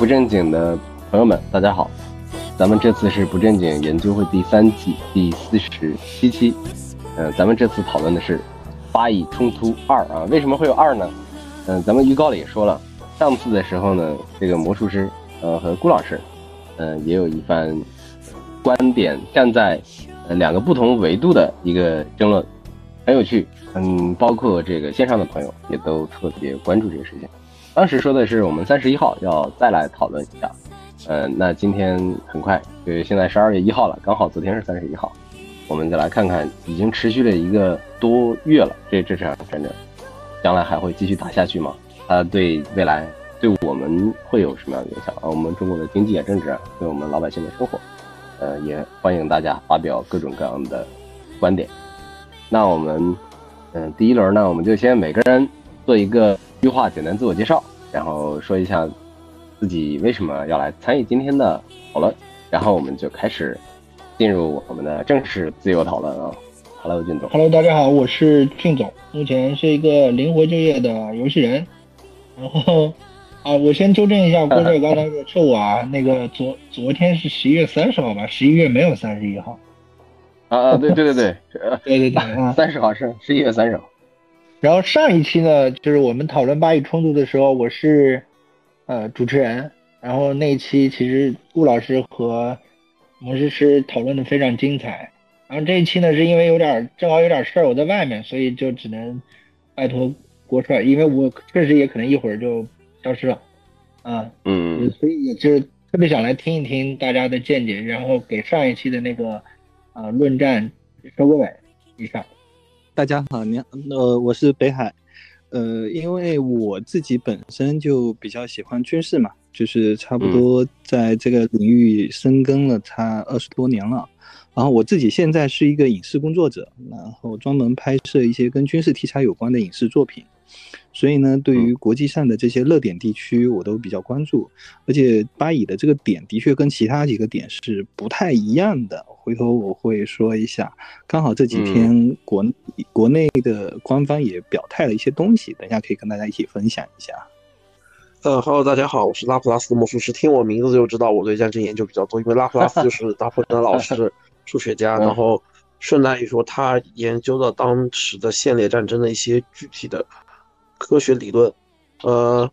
不正经的朋友们，大家好！咱们这次是不正经研究会第三季第四十七期。嗯，咱们这次讨论的是巴以冲突二啊。为什么会有二呢？嗯，咱们预告里也说了，上次的时候呢，这个魔术师呃和顾老师嗯也有一番观点，站在呃两个不同维度的一个争论，很有趣。嗯，包括这个线上的朋友也都特别关注这个事情。当时说的是我们三十一号要再来讨论一下，嗯，那今天很快，对，现在十二月一号了，刚好昨天是三十一号，我们再来看看，已经持续了一个多月了，这这场战争，将来还会继续打下去吗？它对未来对我们会有什么样的影响啊？我们中国的经济啊、政治啊，对我们老百姓的生活，呃，也欢迎大家发表各种各样的观点。那我们，嗯，第一轮呢，我们就先每个人做一个。一句话简单自我介绍，然后说一下自己为什么要来参与今天的讨论，然后我们就开始进入我们的正式自由讨论啊。Hello，俊总。Hello，大家好，我是俊总，目前是一个灵活就业的游戏人。然后啊，我先纠正一下郭帅刚才的错误啊，那个昨昨天是十一月三十号吧？十一月没有三十一号。啊啊，对对对对，对对 对，三十号是十一月三十号。然后上一期呢，就是我们讨论巴以冲突的时候，我是呃主持人。然后那一期其实顾老师和魔术师讨论的非常精彩。然后这一期呢，是因为有点正好有点事儿，我在外面，所以就只能拜托郭帅，因为我确实也可能一会儿就消失了。啊，嗯，所以也就特别想来听一听大家的见解，然后给上一期的那个呃论战收个尾。以上。大家好，你呃，我是北海，呃，因为我自己本身就比较喜欢军事嘛，就是差不多在这个领域深耕了差二十多年了，然后我自己现在是一个影视工作者，然后专门拍摄一些跟军事题材有关的影视作品。所以呢，对于国际上的这些热点地区，我都比较关注。而且巴以的这个点的确跟其他几个点是不太一样的。回头我会说一下。刚好这几天国国内的官方也表态了一些东西，等一下可以跟大家一起分享一下。呃哈喽，大家好，我是拉普拉斯的魔术师。听我名字就知道我对战争研究比较多，因为拉普拉斯就是大破的老师、数学家。然后顺带一说，他研究了当时的线列战争的一些具体的。科学理论，呃，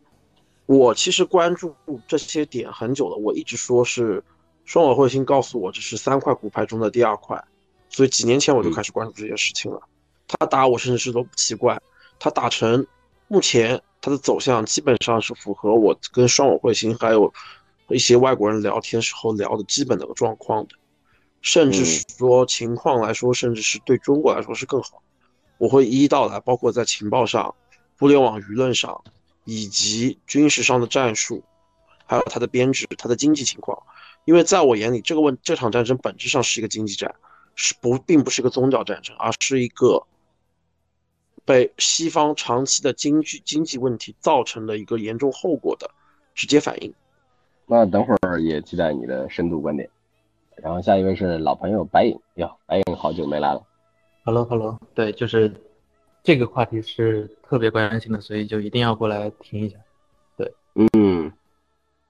我其实关注这些点很久了。我一直说是双尾彗星告诉我这是三块骨牌中的第二块，所以几年前我就开始关注这件事情了。他打我甚至是都不奇怪，他打成目前他的走向基本上是符合我跟双尾彗星还有一些外国人聊天时候聊的基本的状况的，甚至说情况来说，甚至是对中国来说是更好。我会一一道来，包括在情报上。互联网舆论上，以及军事上的战术，还有它的编制、它的经济情况，因为在我眼里，这个问这场战争本质上是一个经济战，是不并不是一个宗教战争，而是一个被西方长期的经济经济问题造成的一个严重后果的直接反应。那等会儿也期待你的深度观点。然后下一位是老朋友白影，哟，白影好久没来了。Hello，Hello，对，就是。这个话题是特别关心的，所以就一定要过来听一下。对，嗯，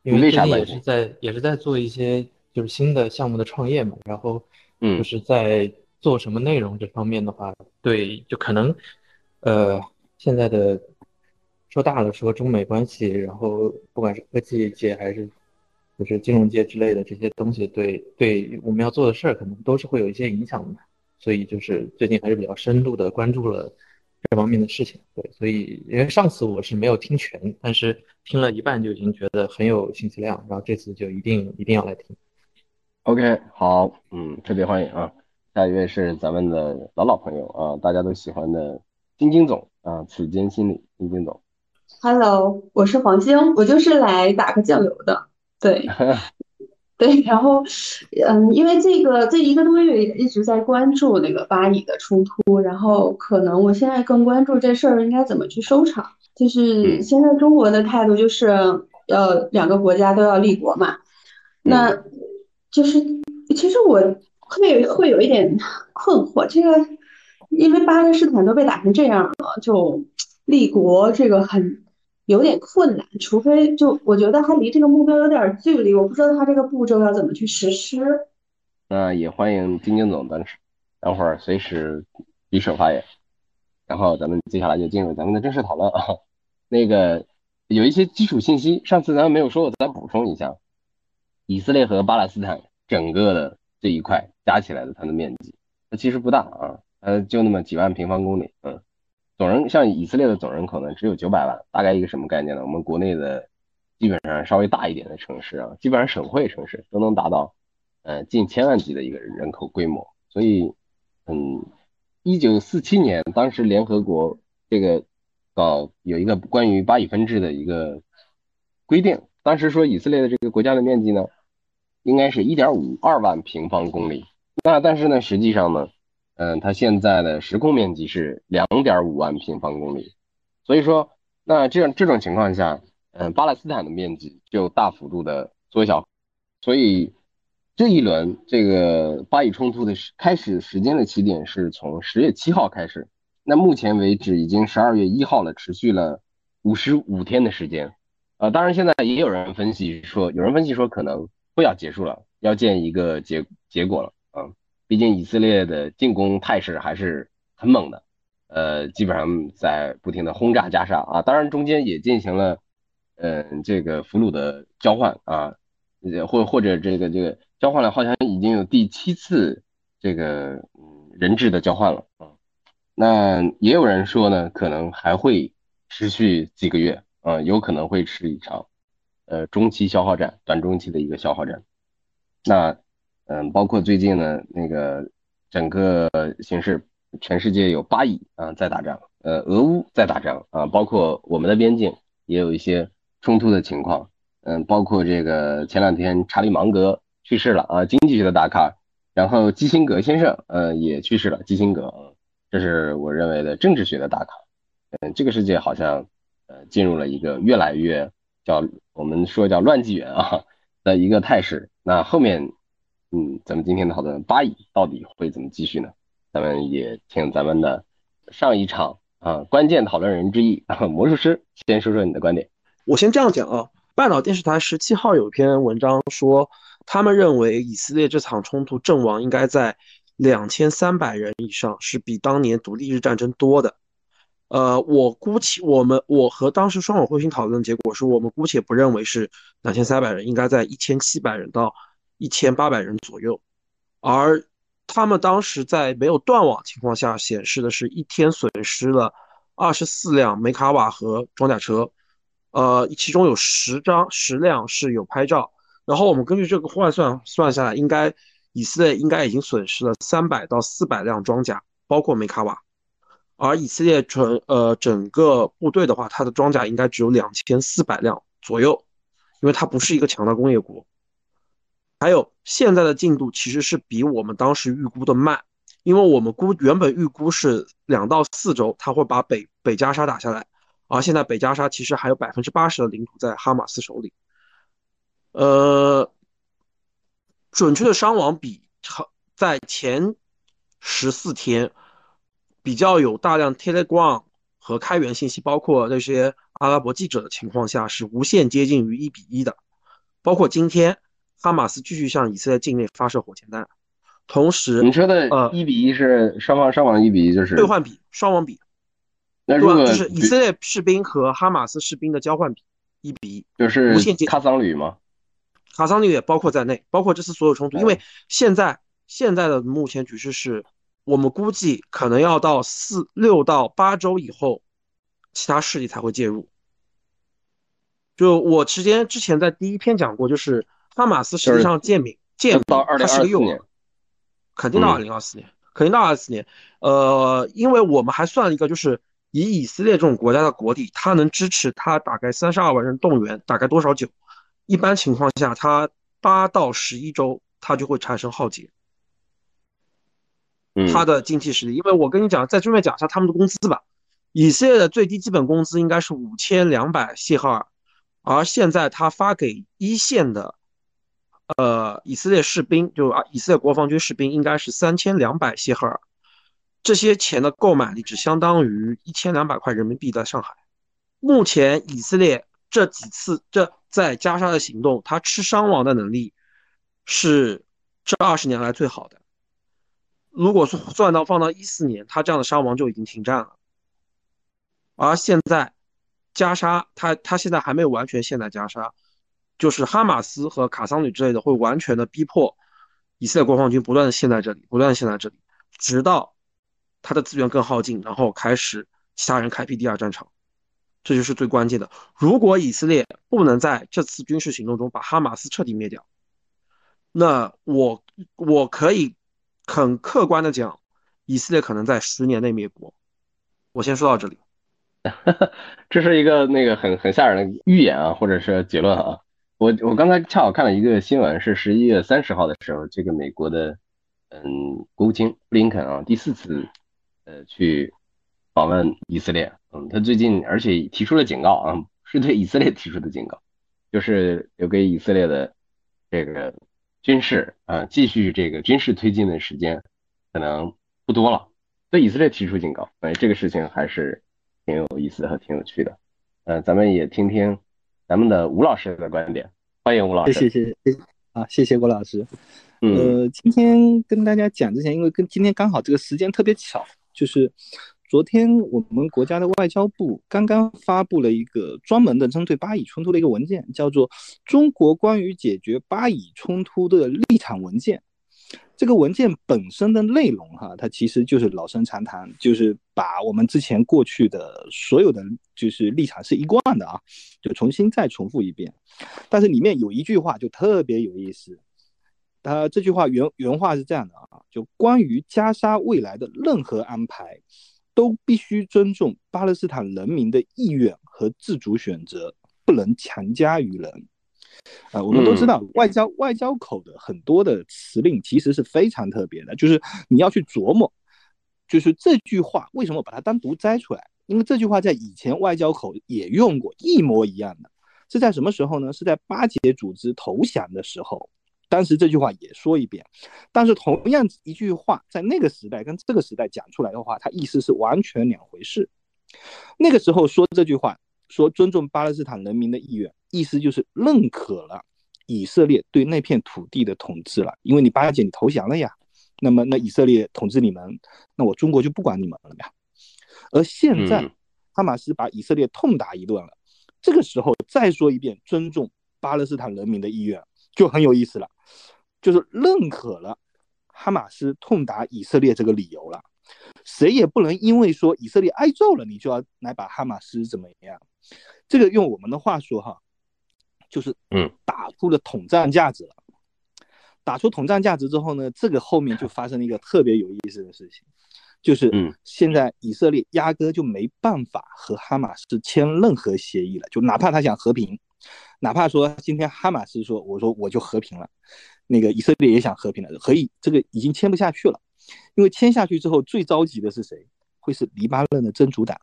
因为最近也是在也是在做一些就是新的项目的创业嘛，然后嗯，就是在做什么内容这方面的话，对，就可能呃现在的说大了说中美关系，然后不管是科技界还是就是金融界之类的这些东西，对对我们要做的事儿可能都是会有一些影响的，所以就是最近还是比较深度的关注了。这方面的事情，对，所以因为上次我是没有听全，但是听了一半就已经觉得很有信息量，然后这次就一定一定要来听。OK，好，嗯，特别欢迎啊！下一位是咱们的老老朋友啊，大家都喜欢的晶晶总啊，此间心理晶晶总。Hello，我是黄晶，我就是来打个酱油的，对。对，然后，嗯，因为这个这一个多月一直在关注那个巴以的冲突，然后可能我现在更关注这事儿应该怎么去收场。就是现在中国的态度就是，呃，两个国家都要立国嘛。那，就是其实我会会有一点困惑，这个因为巴勒斯坦都被打成这样了，就立国这个很有点困难，除非就我觉得还离这个目标有点距离，我不知道他这个步骤要怎么去实施。那也欢迎丁丁总等等会儿随时举手发言，然后咱们接下来就进入咱们的正式讨论啊。那个有一些基础信息，上次咱们没有说，我再补充一下，以色列和巴勒斯坦整个的这一块加起来的它的面积，它其实不大啊，呃，就那么几万平方公里，嗯。总人像以色列的总人口呢，只有九百万，大概一个什么概念呢？我们国内的基本上稍微大一点的城市啊，基本上省会城市都能达到呃近千万级的一个人口规模。所以，嗯，一九四七年当时联合国这个搞有一个关于巴以分治的一个规定，当时说以色列的这个国家的面积呢，应该是一点五二万平方公里。那但是呢，实际上呢？嗯，它现在的实控面积是两点五万平方公里，所以说，那这样这种情况下，嗯，巴勒斯坦的面积就大幅度的缩小，所以这一轮这个巴以冲突的开始时间的起点是从十月七号开始，那目前为止已经十二月一号了，持续了五十五天的时间，呃，当然现在也有人分析说，有人分析说可能会要结束了，要见一个结结果了。嗯毕竟以色列的进攻态势还是很猛的，呃，基本上在不停的轰炸加沙啊，当然中间也进行了，嗯，这个俘虏的交换啊，或或者这个这个交换了，好像已经有第七次这个人质的交换了啊。那也有人说呢，可能还会持续几个月啊，有可能会是一场呃中期消耗战，短中期的一个消耗战。那。嗯，包括最近呢，那个整个形势，全世界有巴以啊在打仗，呃，俄乌在打仗啊，包括我们的边境也有一些冲突的情况。嗯，包括这个前两天查理芒格去世了啊，经济学的大咖，然后基辛格先生呃也去世了，基辛格，这是我认为的政治学的大咖。嗯，这个世界好像呃进入了一个越来越叫我们说叫乱纪元啊的一个态势。那后面。嗯，咱们今天的讨论巴以到底会怎么继续呢？咱们也请咱们的上一场啊关键讨论人之一啊魔术师先说说你的观点。我先这样讲啊，半岛电视台十七号有篇文章说，他们认为以色列这场冲突阵亡应该在两千三百人以上，是比当年独立日战争多的。呃，我姑且我们我和当时双委会询讨论的结果是我们姑且不认为是两千三百人，应该在一千七百人到。一千八百人左右，而他们当时在没有断网情况下显示的是一天损失了二十四辆梅卡瓦和装甲车，呃，其中有十张十辆是有拍照，然后我们根据这个换算算下来，应该以色列应该已经损失了三百到四百辆装甲，包括梅卡瓦，而以色列纯呃整个部队的话，它的装甲应该只有两千四百辆左右，因为它不是一个强大工业国。还有现在的进度其实是比我们当时预估的慢，因为我们估原本预估是两到四周他会把北北加沙打下来，而现在北加沙其实还有百分之八十的领土在哈马斯手里。呃，准确的伤亡比在前十四天比较有大量 Telegram 和开源信息，包括那些阿拉伯记者的情况下是无限接近于一比一的，包括今天。哈马斯继续向以色列境内发射火箭弹，同时你说的呃一比一是双方伤亡一比一就是兑换比双亡比，那如果就是以色列士兵和哈马斯士兵的交换比一比一，就是无限接卡桑旅吗？卡桑旅也包括在内，包括这次所有冲突，因为现在现在的目前局势是，我们估计可能要到四六到八周以后，其他势力才会介入。就我之前之前在第一篇讲过，就是。哈马斯实际上建民建到二零二四年，肯定到二零二四年，肯定到二四年。呃，因为我们还算了一个，就是以以色列这种国家的国力，它能支持它大概三十二万人动员，大概多少久？一般情况下，它八到十一周，它就会产生浩劫。他的经济实力，因为我跟你讲，在这边讲一下他们的工资吧。以色列的最低基本工资应该是五千两百谢赫尔，而现在他发给一线的。呃，以色列士兵就啊，以色列国防军士兵应该是三千两百谢赫尔，这些钱的购买力只相当于一千两百块人民币在上海。目前以色列这几次这在加沙的行动，他吃伤亡的能力是这二十年来最好的。如果说算到放到一四年，他这样的伤亡就已经停战了。而现在加沙，他他现在还没有完全陷在加沙，就是哈马斯和卡桑旅之类的会完全的逼迫以色列国防军不断的陷在这里，不断的陷在这里，直到他的资源更耗尽，然后开始其他人开辟第二战场。这就是最关键的。如果以色列不能在这次军事行动中把哈马斯彻底灭掉，那我我可以。很客观的讲，以色列可能在十年内灭国。我先说到这里。这是一个那个很很吓人的预言啊，或者是结论啊。我我刚才恰好看了一个新闻，是十一月三十号的时候，这个美国的嗯国务卿布林肯啊第四次呃去访问以色列。嗯，他最近而且提出了警告啊，是对以色列提出的警告，就是留给以色列的这个。军事啊，继续这个军事推进的时间可能不多了，对以色列提出警告，哎，这个事情还是挺有意思和挺有趣的。呃，咱们也听听咱们的吴老师的观点，欢迎吴老师。谢谢谢谢啊，谢谢郭老师。呃，今天跟大家讲之前，因为跟今天刚好这个时间特别巧，就是。昨天我们国家的外交部刚刚发布了一个专门的针对巴以冲突的一个文件，叫做《中国关于解决巴以冲突的立场文件》。这个文件本身的内容，哈，它其实就是老生常谈，就是把我们之前过去的所有的就是立场是一贯的啊，就重新再重复一遍。但是里面有一句话就特别有意思，它这句话原原话是这样的啊，就关于加沙未来的任何安排。都必须尊重巴勒斯坦人民的意愿和自主选择，不能强加于人。啊，我们都知道，外交外交口的很多的词令其实是非常特别的，就是你要去琢磨，就是这句话为什么把它单独摘出来？因为这句话在以前外交口也用过，一模一样的，是在什么时候呢？是在巴解组织投降的时候。当时这句话也说一遍，但是同样一句话在那个时代跟这个时代讲出来的话，它意思是完全两回事。那个时候说这句话，说尊重巴勒斯坦人民的意愿，意思就是认可了以色列对那片土地的统治了，因为你巴解你投降了呀，那么那以色列统治你们，那我中国就不管你们了呀。而现在哈马斯把以色列痛打一顿了，这个时候再说一遍尊重巴勒斯坦人民的意愿。就很有意思了，就是认可了哈马斯痛打以色列这个理由了，谁也不能因为说以色列挨揍了，你就要来把哈马斯怎么样？这个用我们的话说哈，就是嗯，打出了统战价值了。打出统战价值之后呢，这个后面就发生了一个特别有意思的事情，就是嗯，现在以色列压根就没办法和哈马斯签任何协议了，就哪怕他想和平。哪怕说今天哈马斯说，我说我就和平了，那个以色列也想和平了，可以这个已经签不下去了，因为签下去之后最着急的是谁？会是黎巴嫩的真主党，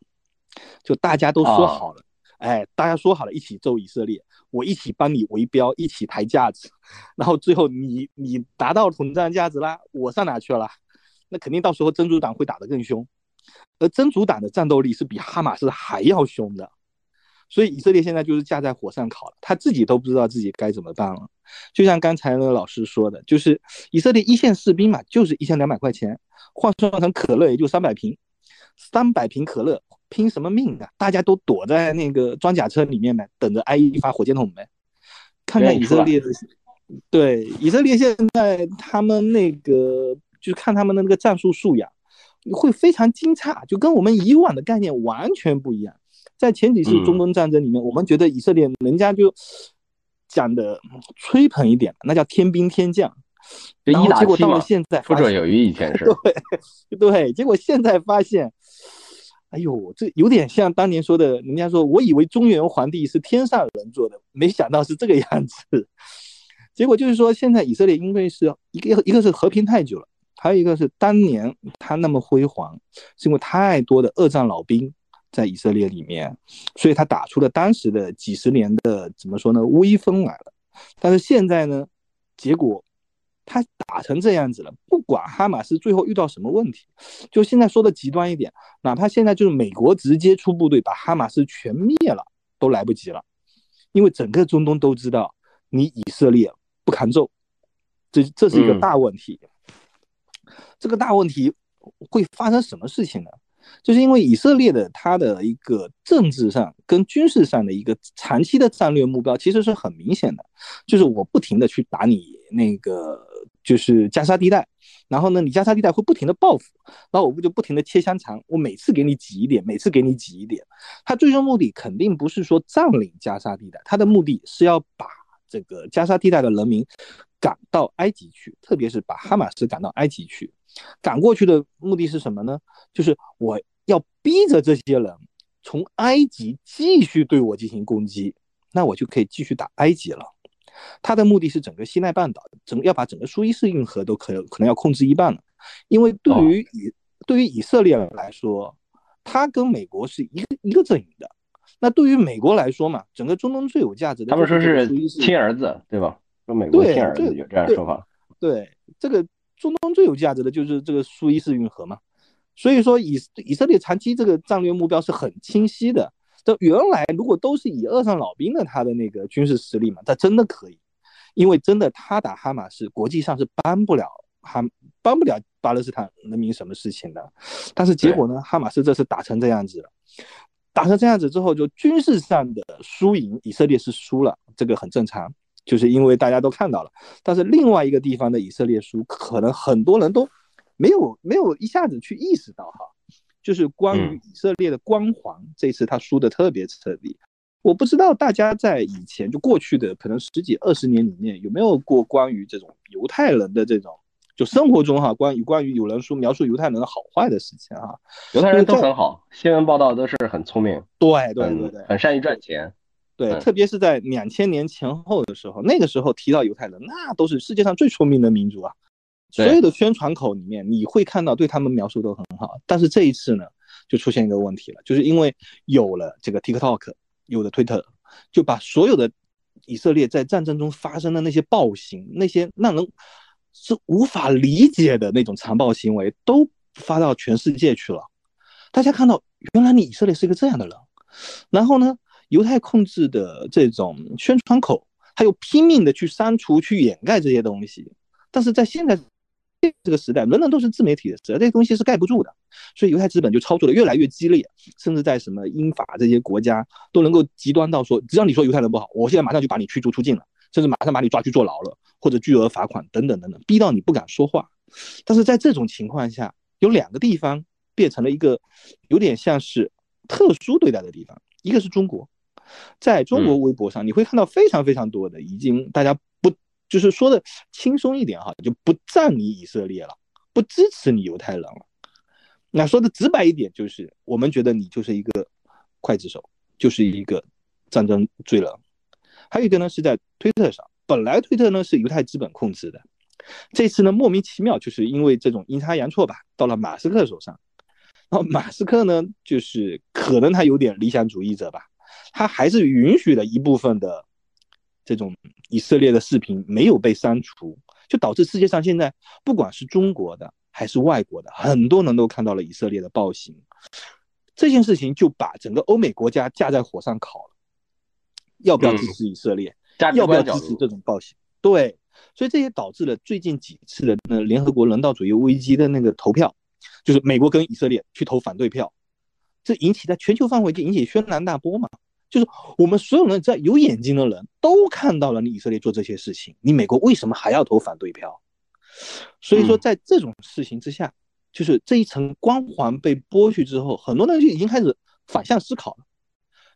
就大家都说好了，哎，大家说好了一起揍以色列，我一起帮你围标，一起抬价值，然后最后你你达到统战价值啦，我上哪去了？那肯定到时候真主党会打得更凶，而真主党的战斗力是比哈马斯还要凶的。所以以色列现在就是架在火上烤了，他自己都不知道自己该怎么办了。就像刚才那个老师说的，就是以色列一线士兵嘛，就是一千两百块钱，换算成可乐也就三百瓶，三百瓶可乐拼什么命啊？大家都躲在那个装甲车里面呗，等着挨一发火箭筒呗。看看以色列的，对以色列现在他们那个，就是看他们的那个战术素养，会非常惊诧，就跟我们以往的概念完全不一样。在前几次中东战争里面，我们觉得以色列人家就讲的吹捧一点，那叫天兵天将。结果到了现在，不准有余以前是。对对，结果现在发现，哎呦，这有点像当年说的，人家说我以为中原皇帝是天上人做的，没想到是这个样子。结果就是说，现在以色列因为是一个一个是和平太久了，还有一个是当年他那么辉煌，是因为太多的二战老兵。在以色列里面，所以他打出了当时的几十年的怎么说呢威风来了。但是现在呢，结果他打成这样子了，不管哈马斯最后遇到什么问题，就现在说的极端一点，哪怕现在就是美国直接出部队把哈马斯全灭了，都来不及了，因为整个中东都知道你以色列不堪揍，这这是一个大问题。这个大问题会发生什么事情呢？就是因为以色列的它的一个政治上跟军事上的一个长期的战略目标其实是很明显的，就是我不停的去打你那个就是加沙地带，然后呢，你加沙地带会不停的报复，然后我不就不停的切香肠，我每次给你挤一点，每次给你挤一点，他最终目的肯定不是说占领加沙地带，他的目的是要把这个加沙地带的人民赶到埃及去，特别是把哈马斯赶到埃及去。赶过去的目的是什么呢？就是我要逼着这些人从埃及继续对我进行攻击，那我就可以继续打埃及了。他的目的是整个西奈半岛，整要把整个苏伊士运河都可可能要控制一半了。因为对于以对于以色列来说，他跟美国是一个一个阵营的。那对于美国来说嘛，整个中东最有价值的，他们说是亲儿子，对吧？说美国亲儿子有这样说法。对这个。中东最有价值的就是这个苏伊士运河嘛，所以说以以色列长期这个战略目标是很清晰的。这原来如果都是以二战老兵的他的那个军事实力嘛，他真的可以，因为真的他打哈马斯，国际上是帮不了哈，帮不了巴勒斯坦人民什么事情的。但是结果呢，哈马斯这次打成这样子了，打成这样子之后，就军事上的输赢，以色列是输了，这个很正常。就是因为大家都看到了，但是另外一个地方的以色列输，可能很多人都没有没有一下子去意识到哈，就是关于以色列的光环，这次他输的特别彻底。我不知道大家在以前就过去的可能十几二十年里面有没有过关于这种犹太人的这种就生活中哈，关于关于有人说描述犹太人的好坏的事情哈，犹太人都很好，新闻报道都是很聪明，对对对对，很善于赚钱。对，特别是在两千年前后的时候，那个时候提到犹太人，那都是世界上最聪明的民族啊。所有的宣传口里面，你会看到对他们描述都很好。但是这一次呢，就出现一个问题了，就是因为有了这个 TikTok，有了 Twitter，，就把所有的以色列在战争中发生的那些暴行，那些让人是无法理解的那种残暴行为，都发到全世界去了。大家看到，原来你以色列是一个这样的人，然后呢？犹太控制的这种宣传口，他又拼命的去删除、去掩盖这些东西。但是在现在这个时代，人人都是自媒体的时代，这东西是盖不住的。所以犹太资本就操作的越来越激烈，甚至在什么英法这些国家都能够极端到说，只要你说犹太人不好，我现在马上就把你驱逐出境了，甚至马上把你抓去坐牢了，或者巨额罚款等等等等，逼到你不敢说话。但是在这种情况下，有两个地方变成了一个有点像是特殊对待的地方，一个是中国。在中国微博上，你会看到非常非常多的已经大家不就是说的轻松一点哈，就不赞你以色列了，不支持你犹太人了。那说的直白一点，就是我们觉得你就是一个刽子手，就是一个战争罪人。还有一个呢，是在推特上，本来推特呢是犹太资本控制的，这次呢莫名其妙就是因为这种阴差阳错吧，到了马斯克手上。然后马斯克呢，就是可能他有点理想主义者吧。他还是允许了一部分的这种以色列的视频没有被删除，就导致世界上现在不管是中国的还是外国的，很多人都看到了以色列的暴行。这件事情就把整个欧美国家架在火上烤了，要不要支持以色列？要不要支持这种暴行？对，所以这也导致了最近几次的那联合国人道主义危机的那个投票，就是美国跟以色列去投反对票，这引起在全球范围就引起轩然大波嘛。就是我们所有人在有眼睛的人都看到了你以色列做这些事情，你美国为什么还要投反对票？所以说，在这种事情之下，就是这一层光环被剥去之后，很多人就已经开始反向思考了。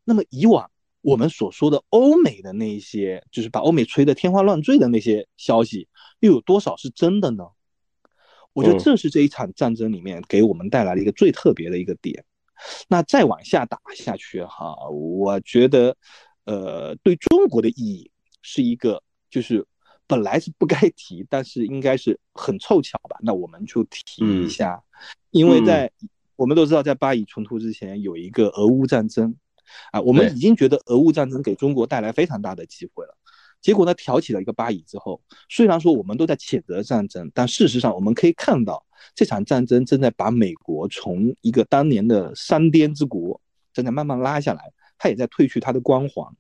那么以往我们所说的欧美的那些，就是把欧美吹得天花乱坠的那些消息，又有多少是真的呢？我觉得这是这一场战争里面给我们带来了一个最特别的一个点。那再往下打下去哈，我觉得，呃，对中国的意义是一个，就是本来是不该提，但是应该是很凑巧吧。那我们就提一下，因为在我们都知道，在巴以冲突之前有一个俄乌战争，啊，我们已经觉得俄乌战争给中国带来非常大的机会了。结果呢，挑起了一个巴以之后，虽然说我们都在谴责战争，但事实上我们可以看到，这场战争正在把美国从一个当年的山巅之国，正在慢慢拉下来，它也在褪去它的光环，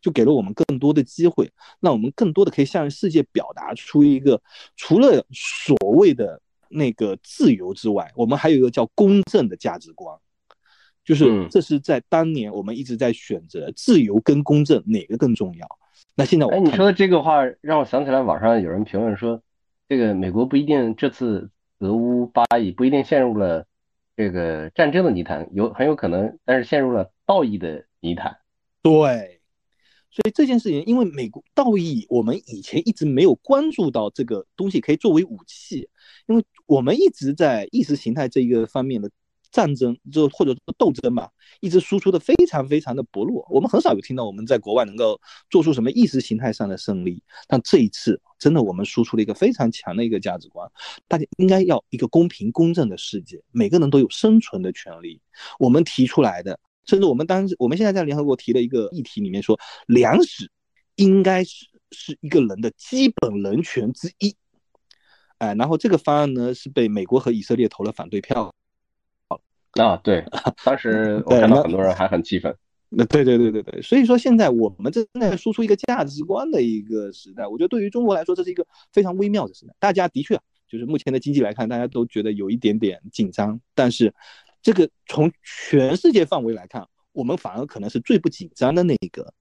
就给了我们更多的机会，让我们更多的可以向世界表达出一个除了所谓的那个自由之外，我们还有一个叫公正的价值观。就是这是在当年我们一直在选择自由跟公正哪个更重要。那现在我，哎，你说的这个话让我想起来，网上有人评论说，这个美国不一定这次俄乌巴以不一定陷入了这个战争的泥潭，有很有可能，但是陷入了道义的泥潭。对，所以这件事情，因为美国道义，我们以前一直没有关注到这个东西可以作为武器，因为我们一直在意识形态这一个方面的。战争就或者说斗争吧，一直输出的非常非常的薄弱。我们很少有听到我们在国外能够做出什么意识形态上的胜利。但这一次，真的我们输出了一个非常强的一个价值观，大家应该要一个公平公正的世界，每个人都有生存的权利。我们提出来的，甚至我们当时我们现在在联合国提了一个议题里面说，粮食应该是是一个人的基本人权之一。哎，然后这个方案呢是被美国和以色列投了反对票。啊，对，当时 我看到很多人还很气愤。那对对对对对，所以说现在我们正在输出一个价值观的一个时代，我觉得对于中国来说这是一个非常微妙的时代。大家的确就是目前的经济来看，大家都觉得有一点点紧张，但是这个从全世界范围来看，我们反而可能是最不紧张的那一个。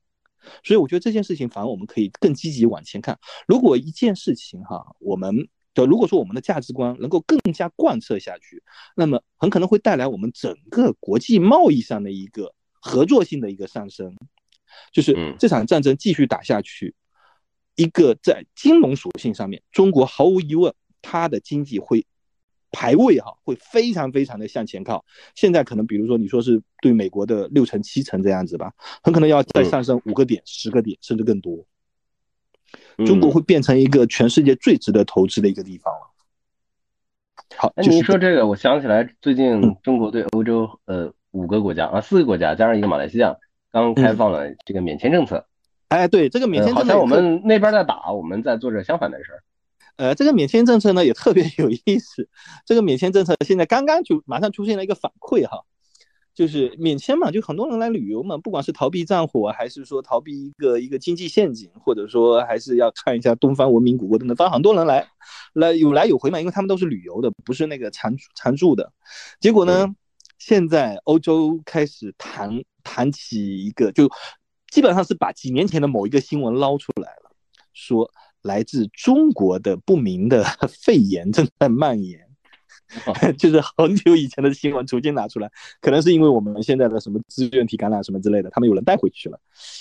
所以我觉得这件事情反而我们可以更积极往前看。如果一件事情哈，我们。就如果说我们的价值观能够更加贯彻下去，那么很可能会带来我们整个国际贸易上的一个合作性的一个上升。就是这场战争继续打下去，一个在金融属性上面，中国毫无疑问它的经济会排位哈，会非常非常的向前靠。现在可能比如说你说是对美国的六成七成这样子吧，很可能要再上升五个点、十个点，甚至更多。中国会变成一个全世界最值得投资的一个地方了。好，那您说这个，我想起来最近中国对欧洲呃五个国家啊四个国家加上一个马来西亚刚开放了这个免签政策。哎，对这个免签政策，好像我们那边在打，我们在做着相反的事儿。呃，这个免签政策呢也特别有意思。这个免签政策现在刚刚就马上出现了一个反馈哈。就是免签嘛，就很多人来旅游嘛，不管是逃避战火，还是说逃避一个一个经济陷阱，或者说还是要看一下东方文明古国等等，反正很多人来，来有来有回嘛，因为他们都是旅游的，不是那个常常住的。结果呢，现在欧洲开始谈谈起一个，就基本上是把几年前的某一个新闻捞出来了，说来自中国的不明的 肺炎正在蔓延。就是很久以前的新闻重新拿出来，可能是因为我们现在的什么支原体感染什么之类的，他们有人带回去了。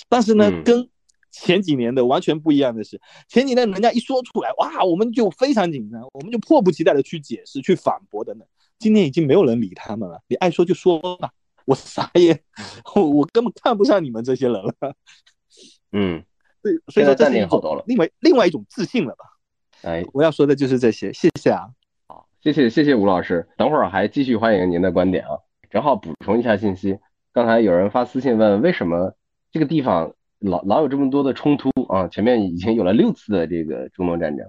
但是呢，跟前几年的完全不一样的是，前几年人家一说出来，哇，我们就非常紧张，我们就迫不及待的去解释、去反驳等等。今年已经没有人理他们了，你爱说就说吧，我啥也，我我根本看不上你们这些人了。嗯，对，所以说这是好多了，另外另外一种自信了吧？哎，我要说的就是这些，谢谢啊。谢谢谢谢吴老师，等会儿还继续欢迎您的观点啊！正好补充一下信息，刚才有人发私信问为什么这个地方老老有这么多的冲突啊？前面已经有了六次的这个中东战争，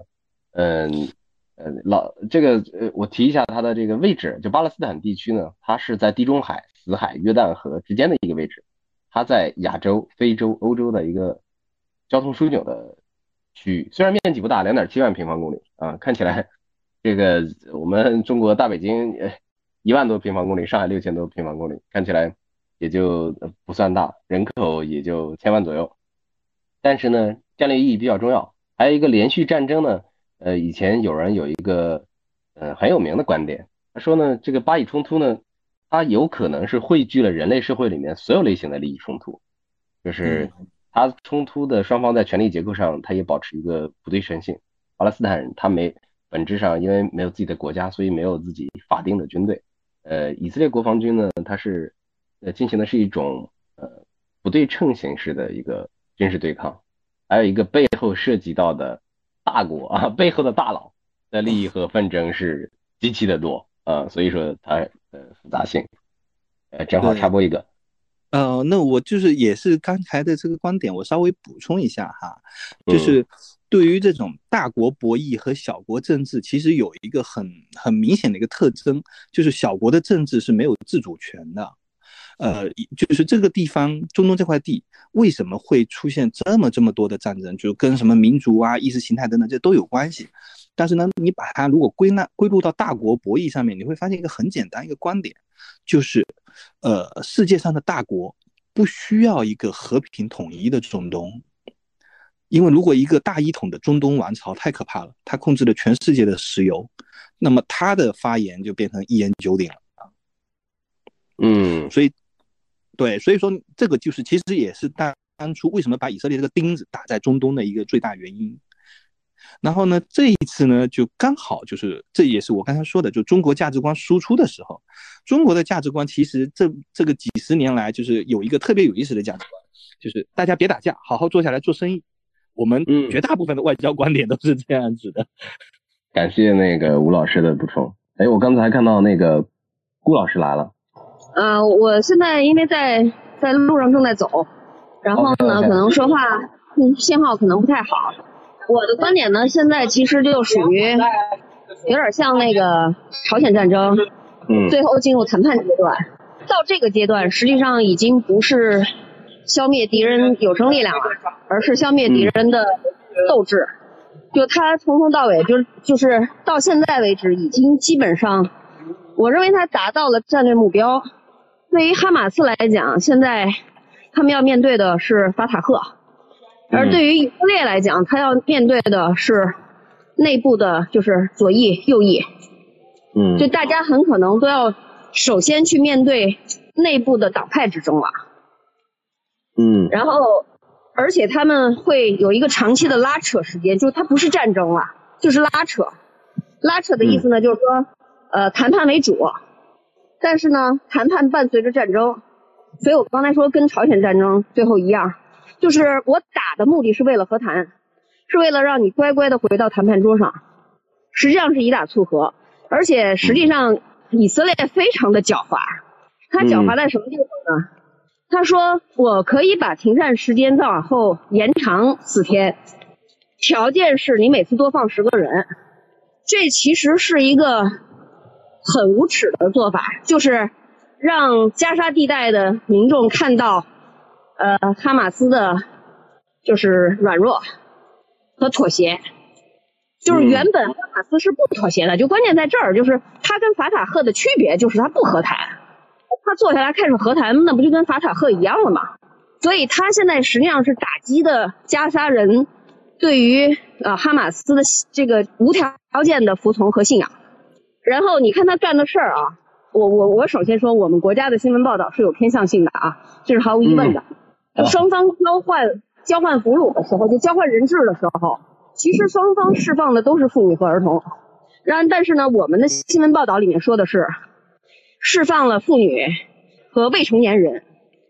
嗯呃老这个呃我提一下它的这个位置，就巴勒斯坦地区呢，它是在地中海、死海、约旦河之间的一个位置，它在亚洲、非洲、欧洲的一个交通枢纽的区域，虽然面积不大，两点七万平方公里啊，看起来。这个我们中国大北京一万多平方公里，上海六千多平方公里，看起来也就不算大，人口也就千万左右。但是呢，战略意义比较重要。还有一个连续战争呢，呃，以前有人有一个呃很有名的观点，他说呢，这个巴以冲突呢，它有可能是汇聚了人类社会里面所有类型的利益冲突，就是它冲突的双方在权力结构上，它也保持一个不对称性。巴勒斯坦人他没。本质上，因为没有自己的国家，所以没有自己法定的军队。呃，以色列国防军呢，它是呃进行的是一种呃不对称形式的一个军事对抗。还有一个背后涉及到的大国啊，背后的大佬的利益和纷争是极其的多啊，所以说它呃复杂性。呃，正好插播一个，呃，那我就是也是刚才的这个观点，我稍微补充一下哈，就是对于这种大国博弈和小国政治，其实有一个很很明显的一个特征，就是小国的政治是没有自主权的。呃，就是这个地方中东这块地为什么会出现这么这么多的战争，就跟什么民族啊、意识形态等等这都有关系。但是呢，你把它如果归纳归入到大国博弈上面，你会发现一个很简单一个观点，就是，呃，世界上的大国不需要一个和平统一的中东，因为如果一个大一统的中东王朝太可怕了，他控制了全世界的石油，那么他的发言就变成一言九鼎了嗯，所以。对，所以说这个就是其实也是当当初为什么把以色列这个钉子打在中东的一个最大原因。然后呢，这一次呢，就刚好就是这也是我刚才说的，就中国价值观输出的时候，中国的价值观其实这这个几十年来就是有一个特别有意思的价值观，就是大家别打架，好好坐下来做生意。我们绝大部分的外交观点都是这样子的。感谢那个吴老师的补充。哎，我刚才看到那个顾老师来了。呃，我现在因为在在路上正在走，然后呢，可能说话信号可能不太好。我的观点呢，现在其实就属于有点像那个朝鲜战争，嗯，最后进入谈判阶段。到这个阶段，实际上已经不是消灭敌人有生力量了，而是消灭敌人的斗志。就他从头到尾，就就是到现在为止，已经基本上，我认为他达到了战略目标。对于哈马斯来讲，现在他们要面对的是法塔赫，而对于以色列来讲，他要面对的是内部的，就是左翼、右翼。嗯，就大家很可能都要首先去面对内部的党派之争了。嗯，然后，而且他们会有一个长期的拉扯时间，就它不是战争了，就是拉扯。拉扯的意思呢，就是说，呃，谈判为主。但是呢，谈判伴随着战争，所以我刚才说跟朝鲜战争最后一样，就是我打的目的是为了和谈，是为了让你乖乖的回到谈判桌上，实际上是以打促和，而且实际上以色列非常的狡猾，他狡猾在什么地方呢？他说我可以把停战时间再往后延长四天，条件是你每次多放十个人，这其实是一个。很无耻的做法，就是让加沙地带的民众看到，呃，哈马斯的，就是软弱和妥协，就是原本哈马斯是不妥协的，就关键在这儿，就是他跟法塔赫的区别就是他不和谈，他坐下来开始和谈，那不就跟法塔赫一样了吗？所以他现在实际上是打击的加沙人对于呃哈马斯的这个无条件的服从和信仰。然后你看他干的事儿啊，我我我首先说，我们国家的新闻报道是有偏向性的啊，这是毫无疑问的。双方交换交换俘虏的时候，就交换人质的时候，其实双方释放的都是妇女和儿童。然但是呢，我们的新闻报道里面说的是释放了妇女和未成年人，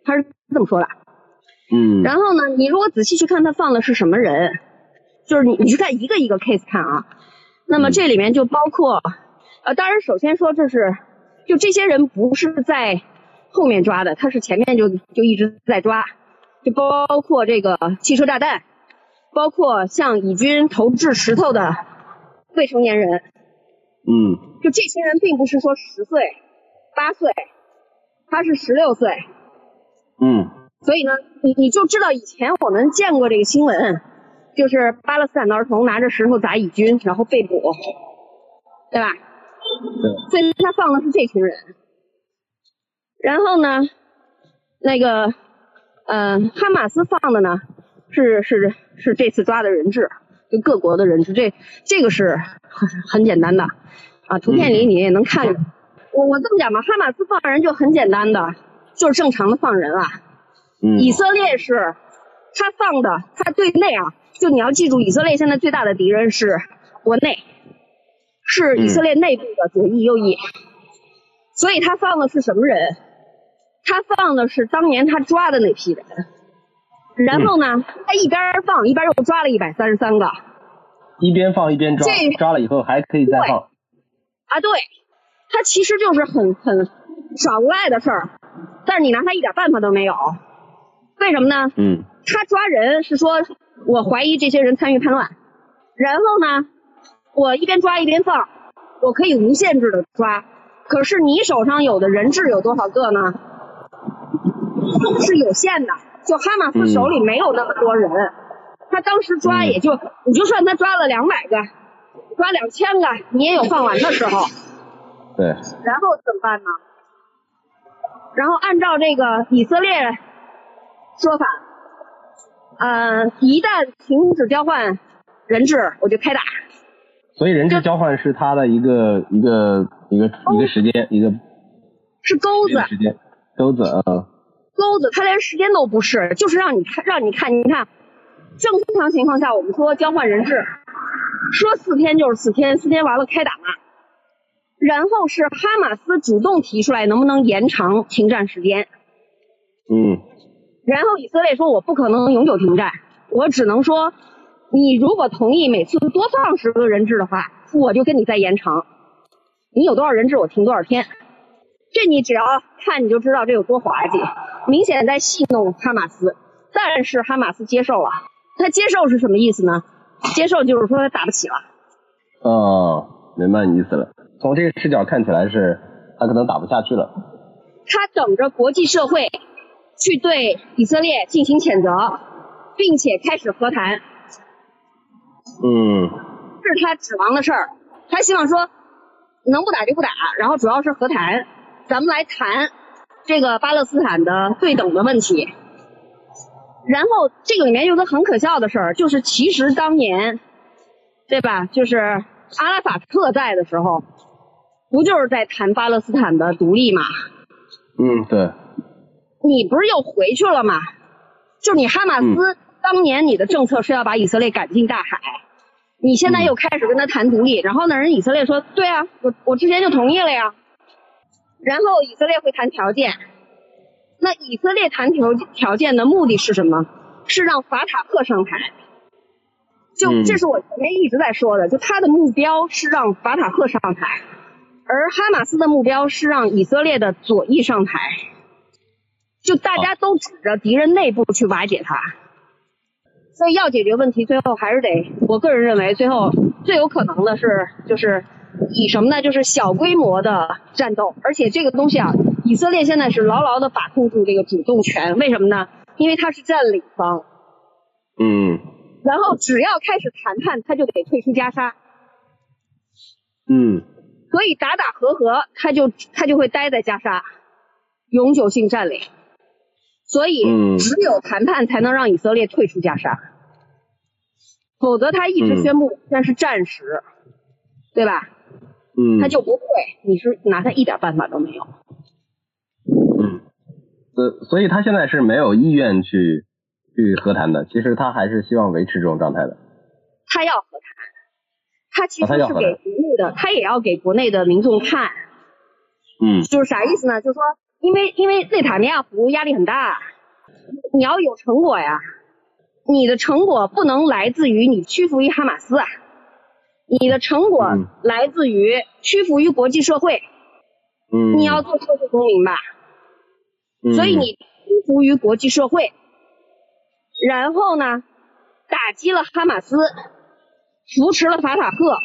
他是这么说的。嗯。然后呢，你如果仔细去看他放的是什么人，就是你你去看一个一个 case 看啊，那么这里面就包括。呃，当然，首先说这是，就这些人不是在后面抓的，他是前面就就一直在抓，就包括这个汽车炸弹，包括向以军投掷石头的未成年人，嗯，就这些人并不是说十岁、八岁，他是十六岁，嗯，所以呢，你你就知道以前我们见过这个新闻，就是巴勒斯坦的儿童拿着石头砸以军，然后被捕，对吧？所以他放的是这群人，然后呢，那个，嗯，哈马斯放的呢，是是是这次抓的人质，就各国的人质，这这个是很很简单的，啊，图片里你也能看着。我我这么讲吧，哈马斯放人就很简单的，就是正常的放人啊。嗯。以色列是，他放的，他对内啊，就你要记住，以色列现在最大的敌人是国内。是以色列内部的左翼右翼，所以他放的是什么人？他放的是当年他抓的那批人。然后呢，他一边放一边又抓了一百三十三个。一边放一边抓，抓了以后还可以再放。啊，对，他其实就是很很耍无赖的事儿。但是你拿他一点办法都没有，为什么呢？嗯，他抓人是说，我怀疑这些人参与叛乱，然后呢，我一边抓一边放，我可以无限制的抓，可是你手上有的人质有多少个呢？是有限的，就哈马斯手里没有那么多人，他当时抓也就，你就算他抓了两百个，抓两千个，你也有放完的时候。对。然后怎么办呢？然后按照这个以色列说法，呃，一旦停止交换人质，我就开打。所以人质交换是他的一个一个一个一个时间一个。是钩子。时间钩子啊。钩子，他连时间都不是，就是让你看，让你看，你看，正常情况下，我们说交换人质，说四天就是四天，四天完了开打嘛。然后是哈马斯主动提出来，能不能延长停战时间？嗯。然后以色列说，我不可能永久停战，我只能说，你如果同意每次多放十个人质的话，我就跟你再延长。你有多少人质，我停多少天。这你只要看你就知道这有多滑稽，明显在戏弄哈马斯。但是哈马斯接受了，他接受是什么意思呢？接受就是说他打不起了。哦，明白你意思了。从这个视角看起来是，他可能打不下去了。他等着国际社会去对以色列进行谴责，并且开始和谈。嗯。是他指望的事儿，他希望说能不打就不打，然后主要是和谈。咱们来谈这个巴勒斯坦的对等的问题。然后这个里面有个很可笑的事儿，就是其实当年，对吧？就是阿拉法特在的时候，不就是在谈巴勒斯坦的独立吗？嗯，对。你不是又回去了吗？就你哈马斯当年你的政策是要把以色列赶进大海，你现在又开始跟他谈独立，然后呢，人以色列说，对啊，我我之前就同意了呀。然后以色列会谈条件，那以色列谈条条件的目的是什么？是让法塔赫上台。就这是我前面一直在说的，就他的目标是让法塔赫上台，而哈马斯的目标是让以色列的左翼上台。就大家都指着敌人内部去瓦解他，所以要解决问题，最后还是得，我个人认为，最后最有可能的是就是。以什么呢？就是小规模的战斗，而且这个东西啊，以色列现在是牢牢的把控住这个主动权。为什么呢？因为他是占领方。嗯。然后只要开始谈判，他就得退出加沙。嗯。所以打打和和，他就他就会待在加沙，永久性占领。所以只有谈判才能让以色列退出加沙，否则他一直宣布那是战时，对吧？嗯，他就不会，你是拿他一点办法都没有。嗯，呃，所以他现在是没有意愿去去和谈的。其实他还是希望维持这种状态的。他要和谈，他其实是给的，他也要给国内的民众看。嗯。就是啥意思呢？就是说，因为因为内塔尼亚胡压力很大，你要有成果呀，你的成果不能来自于你屈服于哈马斯啊。你的成果来自于屈服于国际社会，嗯，你要做社会公民吧，嗯，所以你屈服于国际社会，然后呢，打击了哈马斯，扶持了法塔赫，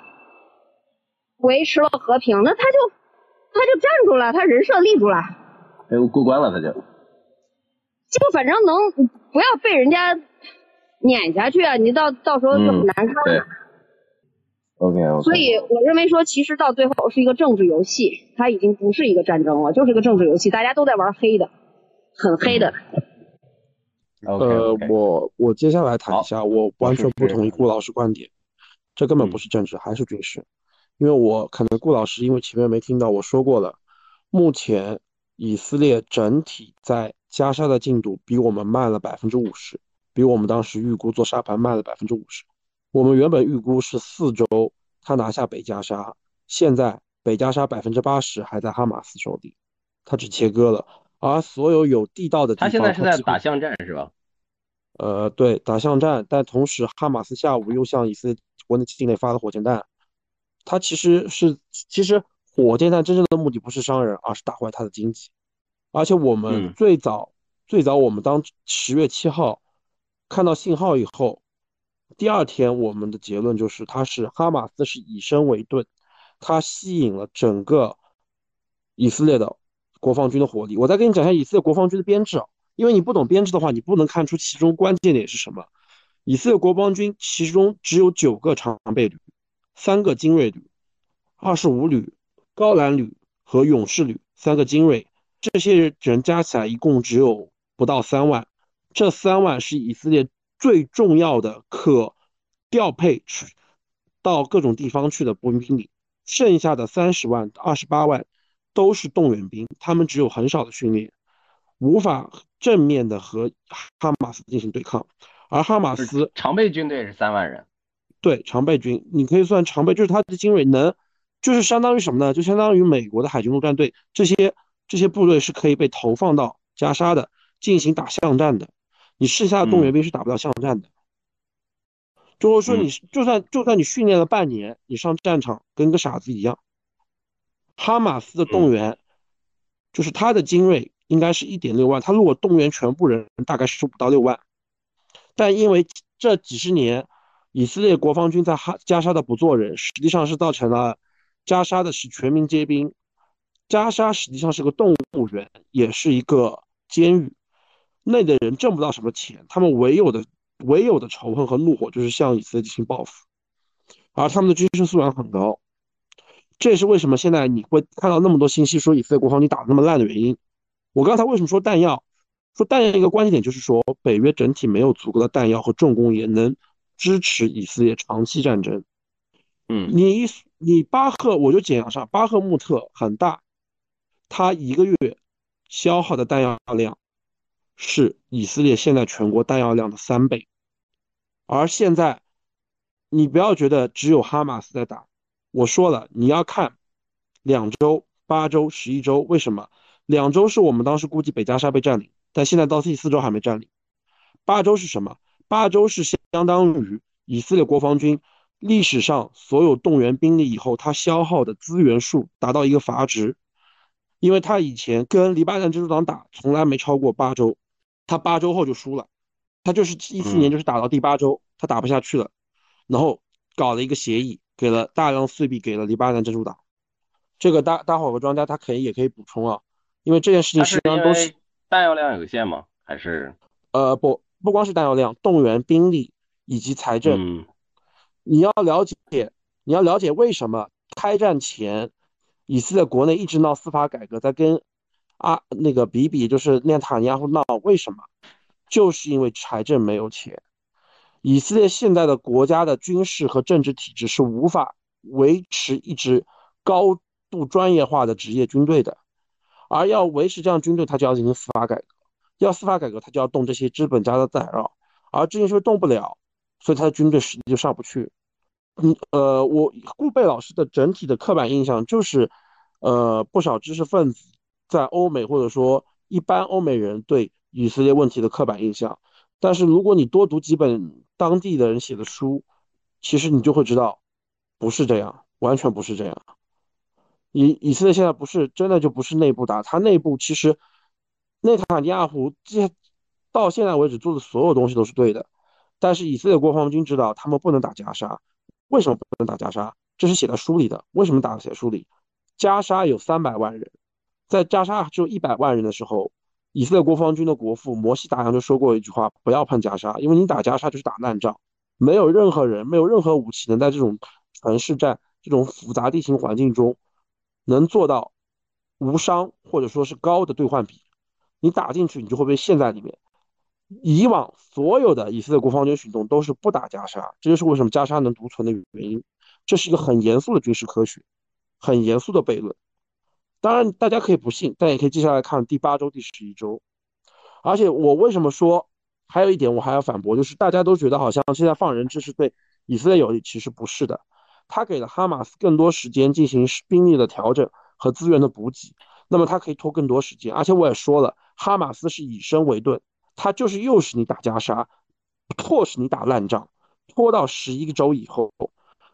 维持了和平，那他就他就站住了，他人设立住了，哎，过关了他就，就反正能不要被人家撵下去啊，你到到时候就很难看了。OK，所以我认为说，其实到最后是一个政治游戏，它已经不是一个战争了，就是个政治游戏，大家都在玩黑的，很黑的。呃，我我接下来谈一下，我完全不同意顾老师观点，这根本不是政治，还是军事。因为我可能顾老师因为前面没听到我说过了，目前以色列整体在加沙的进度比我们慢了百分之五十，比我们当时预估做沙盘慢了百分之五十。我们原本预估是四周，他拿下北加沙，现在北加沙百分之八十还在哈马斯手里，他只切割了，而所有有地道的地方，他现在是在打巷战是吧？呃，对，打巷战，但同时哈马斯下午又向以色列国内境内发了火箭弹，他其实是，其实火箭弹真正的目的不是伤人，而是打坏他的经济，而且我们最早最早我们当十月七号看到信号以后，第二天我们的结论就是它是哈马斯是以身为盾，它吸引了整个以色列的国防军的火力。我再跟你讲一下以色列国防军的编制啊，因为你不懂编制的话，你不能看出其中关键点是什么。以色列国防军其中只有九个常备旅，三个精锐旅，二十五旅高蓝旅和勇士旅三个精锐，这些人加起来一共只有不到三万。这三万是以色列最重要的可调配去到各种地方去的步兵力，剩下的三十万、二十八万都是动员兵，他们只有很少的训练，无法正面的和哈马斯进行对抗。而哈马斯常备军队是三万人，对常备军，你可以算常备，就是他的精锐能，就是相当于什么呢？就相当于美国的海军陆战队，这些这些部队是可以被投放到加沙的，进行打巷战的。你剩下的动员兵是打不到巷战的。就是说，你就算就算你训练了半年，你上战场跟个傻子一样。哈马斯的动员，就是他的精锐应该是一点六万，他如果动员全部人，大概是不到六万。但因为这几十年，以色列国防军在哈加沙的不做人，实际上是造成了加沙的是全民皆兵。加沙实际上是个动物园，也是一个监狱，那的人挣不到什么钱，他们唯有的唯有的仇恨和怒火就是向以色列进行报复，而他们的军事素养很高，这也是为什么现在你会看到那么多信息说以色列国防军打的那么烂的原因。我刚才为什么说弹药？说弹药一个关键点就是说，北约整体没有足够的弹药和重工业能支持以色列长期战争。嗯，你你巴赫我就简要上，巴赫穆特很大，他一个月消耗的弹药量是以色列现在全国弹药量的三倍。而现在，你不要觉得只有哈马斯在打，我说了，你要看两周、八周、十一周，为什么？两周是我们当时估计北加沙被占领。但现在到第四周还没占领，八周是什么？八周是相当于以色列国防军历史上所有动员兵力以后，他消耗的资源数达到一个阀值，因为他以前跟黎巴嫩真主党打，从来没超过八周，他八周后就输了，他就是一四年就是打到第八周，他打不下去了，然后搞了一个协议，给了大量碎币给了黎巴嫩真主党，这个大大伙和庄家他可以也可以补充啊，因为这件事情实际上都是。弹药量有限吗？还是呃不不光是弹药量，动员兵力以及财政，你要了解，你要了解为什么开战前以色列国内一直闹司法改革，在跟啊那个比比就是念塔尼亚胡闹，为什么？就是因为财政没有钱，以色列现在的国家的军事和政治体制是无法维持一支高度专业化的职业军队的。而要维持这样军队，他就要进行司法改革。要司法改革，他就要动这些资本家的宰绕，而这件事动不了，所以他的军队实力就上不去。嗯，呃，我顾贝老师的整体的刻板印象就是，呃，不少知识分子在欧美或者说一般欧美人对以色列问题的刻板印象。但是如果你多读几本当地的人写的书，其实你就会知道，不是这样，完全不是这样。以以色列现在不是真的就不是内部打，他内部其实内塔尼亚胡这到现在为止做的所有东西都是对的，但是以色列国防军知道他们不能打加沙，为什么不能打加沙？这是写在书里的。为什么打写书里？加沙有三百万人，在加沙只有一百万人的时候，以色列国防军的国父摩西达扬就说过一句话：不要碰加沙，因为你打加沙就是打烂仗，没有任何人，没有任何武器能在这种城市战这种复杂地形环境中。能做到无伤或者说是高的兑换比，你打进去你就会被陷在里面。以往所有的以色列国防军行动都是不打加沙，这就是为什么加沙能独存的原因。这是一个很严肃的军事科学，很严肃的悖论。当然大家可以不信，但也可以接下来看第八周、第十一周。而且我为什么说还有一点我还要反驳，就是大家都觉得好像现在放人质是对以色列有利，其实不是的。他给了哈马斯更多时间进行兵力的调整和资源的补给，那么他可以拖更多时间。而且我也说了，哈马斯是以身为盾，他就是诱使你打加沙，迫使你打烂仗，拖到十一个周以后，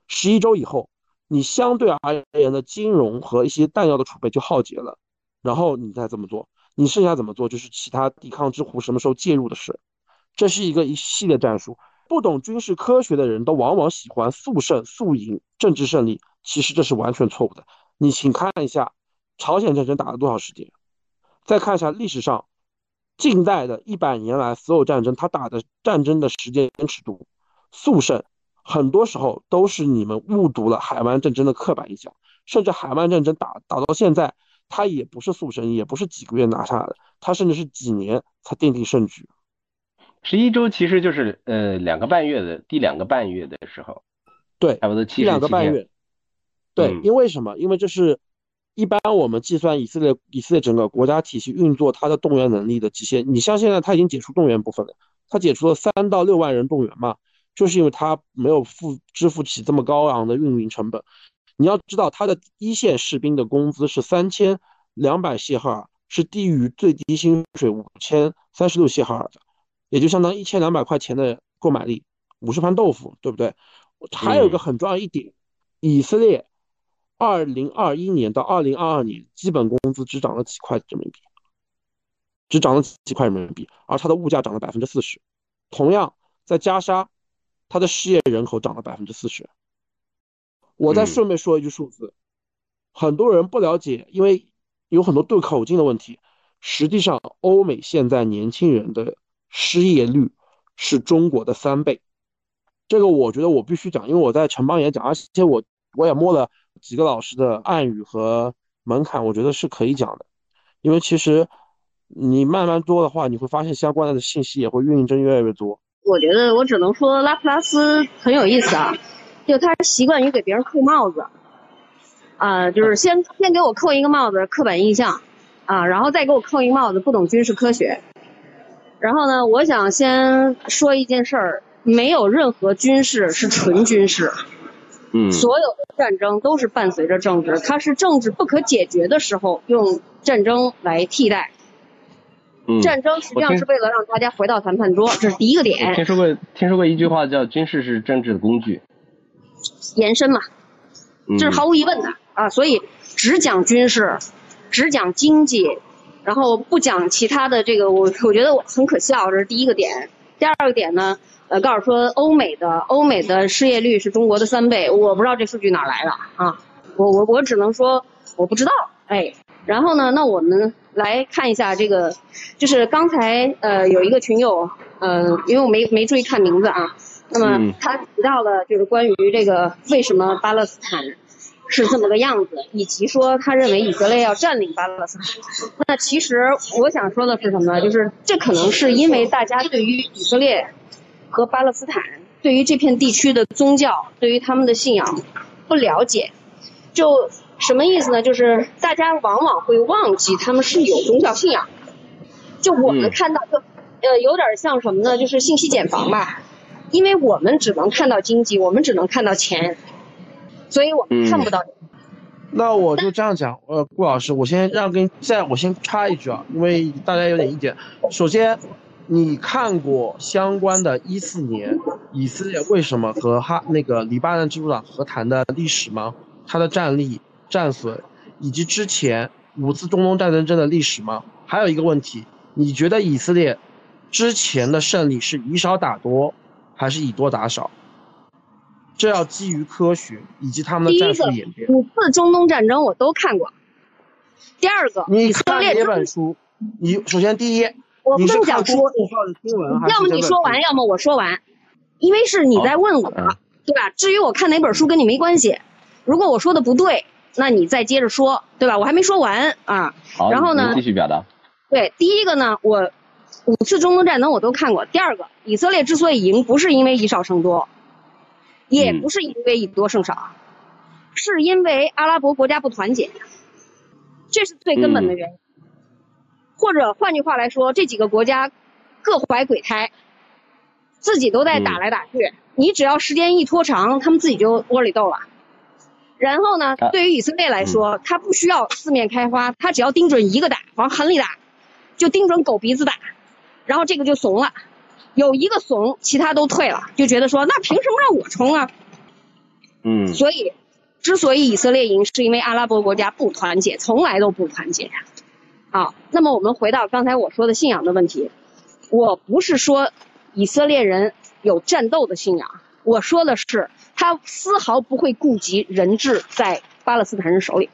十一周以后，你相对而言的金融和一些弹药的储备就耗竭了，然后你再这么做，你剩下怎么做就是其他抵抗之湖什么时候介入的事。这是一个一系列战术。不懂军事科学的人都往往喜欢速胜速赢、政治胜利，其实这是完全错误的。你请看一下朝鲜战争打了多少时间，再看一下历史上近代的一百年来所有战争，他打的战争的时间尺度，速胜很多时候都是你们误读了海湾战争的刻板印象，甚至海湾战争打打到现在，他也不是速胜，也不是几个月拿下来的，他甚至是几年才奠定胜局。十一周其实就是呃两个半月的第两个半月的时候，对，差不多七两个半月。对，因为什么？因为这是一般我们计算以色列以色列整个国家体系运作它的动员能力的极限。你像现在他已经解除动员部分了，他解除了三到六万人动员嘛，就是因为他没有付支付起这么高昂的运营成本。你要知道，他的一线士兵的工资是三千两百谢赫尔，是低于最低薪水五千三十六谢赫尔的。也就相当于一千两百块钱的购买力，五十盘豆腐，对不对？还有一个很重要一点，以色列二零二一年到二零二二年基本工资只涨了几块人民币，只涨了几块人民币，而它的物价涨了百分之四十。同样，在加沙，它的失业人口涨了百分之四十。我再顺便说一句数字，很多人不了解，因为有很多对口径的问题。实际上，欧美现在年轻人的。失业率是中国的三倍，这个我觉得我必须讲，因为我在城邦也讲，而且我我也摸了几个老师的暗语和门槛，我觉得是可以讲的。因为其实你慢慢多的话，你会发现相关的信息也会运证越来越多。我觉得我只能说拉普拉斯很有意思啊，就他习惯于给别人扣帽子，啊，就是先先给我扣一个帽子，刻板印象，啊，然后再给我扣一个帽子，不懂军事科学。然后呢，我想先说一件事儿，没有任何军事是纯军事，嗯，所有的战争都是伴随着政治，它是政治不可解决的时候用战争来替代，嗯，战争实际上是为了让大家回到谈判桌，这是第一个点。听说过听说过一句话叫军事是政治的工具，延伸嘛，这是毫无疑问的啊，所以只讲军事，只讲经济。然后不讲其他的这个，我我觉得我很可笑，这是第一个点。第二个点呢，呃，告诉说欧美的欧美的失业率是中国的三倍，我不知道这数据哪来的啊，我我我只能说我不知道，哎。然后呢，那我们来看一下这个，就是刚才呃有一个群友，呃，因为我没没注意看名字啊，那么他提到了就是关于这个为什么巴勒斯坦。是这么个样子，以及说他认为以色列要占领巴勒斯坦。那其实我想说的是什么呢？就是这可能是因为大家对于以色列和巴勒斯坦，对于这片地区的宗教，对于他们的信仰不了解。就什么意思呢？就是大家往往会忘记他们是有宗教信仰。就我们看到，就呃有点像什么呢？就是信息茧房吧。因为我们只能看到经济，我们只能看到钱。所以我们看不到。那我就这样讲，呃，顾老师，我先让跟在我先插一句啊，因为大家有点意见。首先，你看过相关的一四年以色列为什么和哈那个黎巴嫩真主党和谈的历史吗？它的战力、战损，以及之前五次中东战争的历史吗？还有一个问题，你觉得以色列之前的胜利是以少打多，还是以多打少？这要基于科学以及他们的战术演变。五次中东战争我都看过。第二个，你看哪本书？你首先第一，我不是讲说要么你说完，要么我说完，因为是你在问我，对吧？至于我看哪本书跟你没关系。如果我说的不对，那你再接着说，对吧？我还没说完啊。然后呢？继续表达。对，第一个呢，我五次中东战争我都看过。第二个，以色列之所以赢，不是因为以少胜多。也不是因为以多胜少，是因为阿拉伯国家不团结，这是最根本的原因。或者换句话来说，这几个国家各怀鬼胎，自己都在打来打去。你只要时间一拖长，他们自己就窝里斗了。然后呢，对于以色列来说，他不需要四面开花，他只要盯准一个打，往狠里打，就盯准狗鼻子打，然后这个就怂了。有一个怂，其他都退了，就觉得说那凭什么让我冲啊？嗯，所以，之所以以色列赢，是因为阿拉伯国家不团结，从来都不团结。好，那么我们回到刚才我说的信仰的问题，我不是说以色列人有战斗的信仰，我说的是他丝毫不会顾及人质在巴勒斯坦人手里。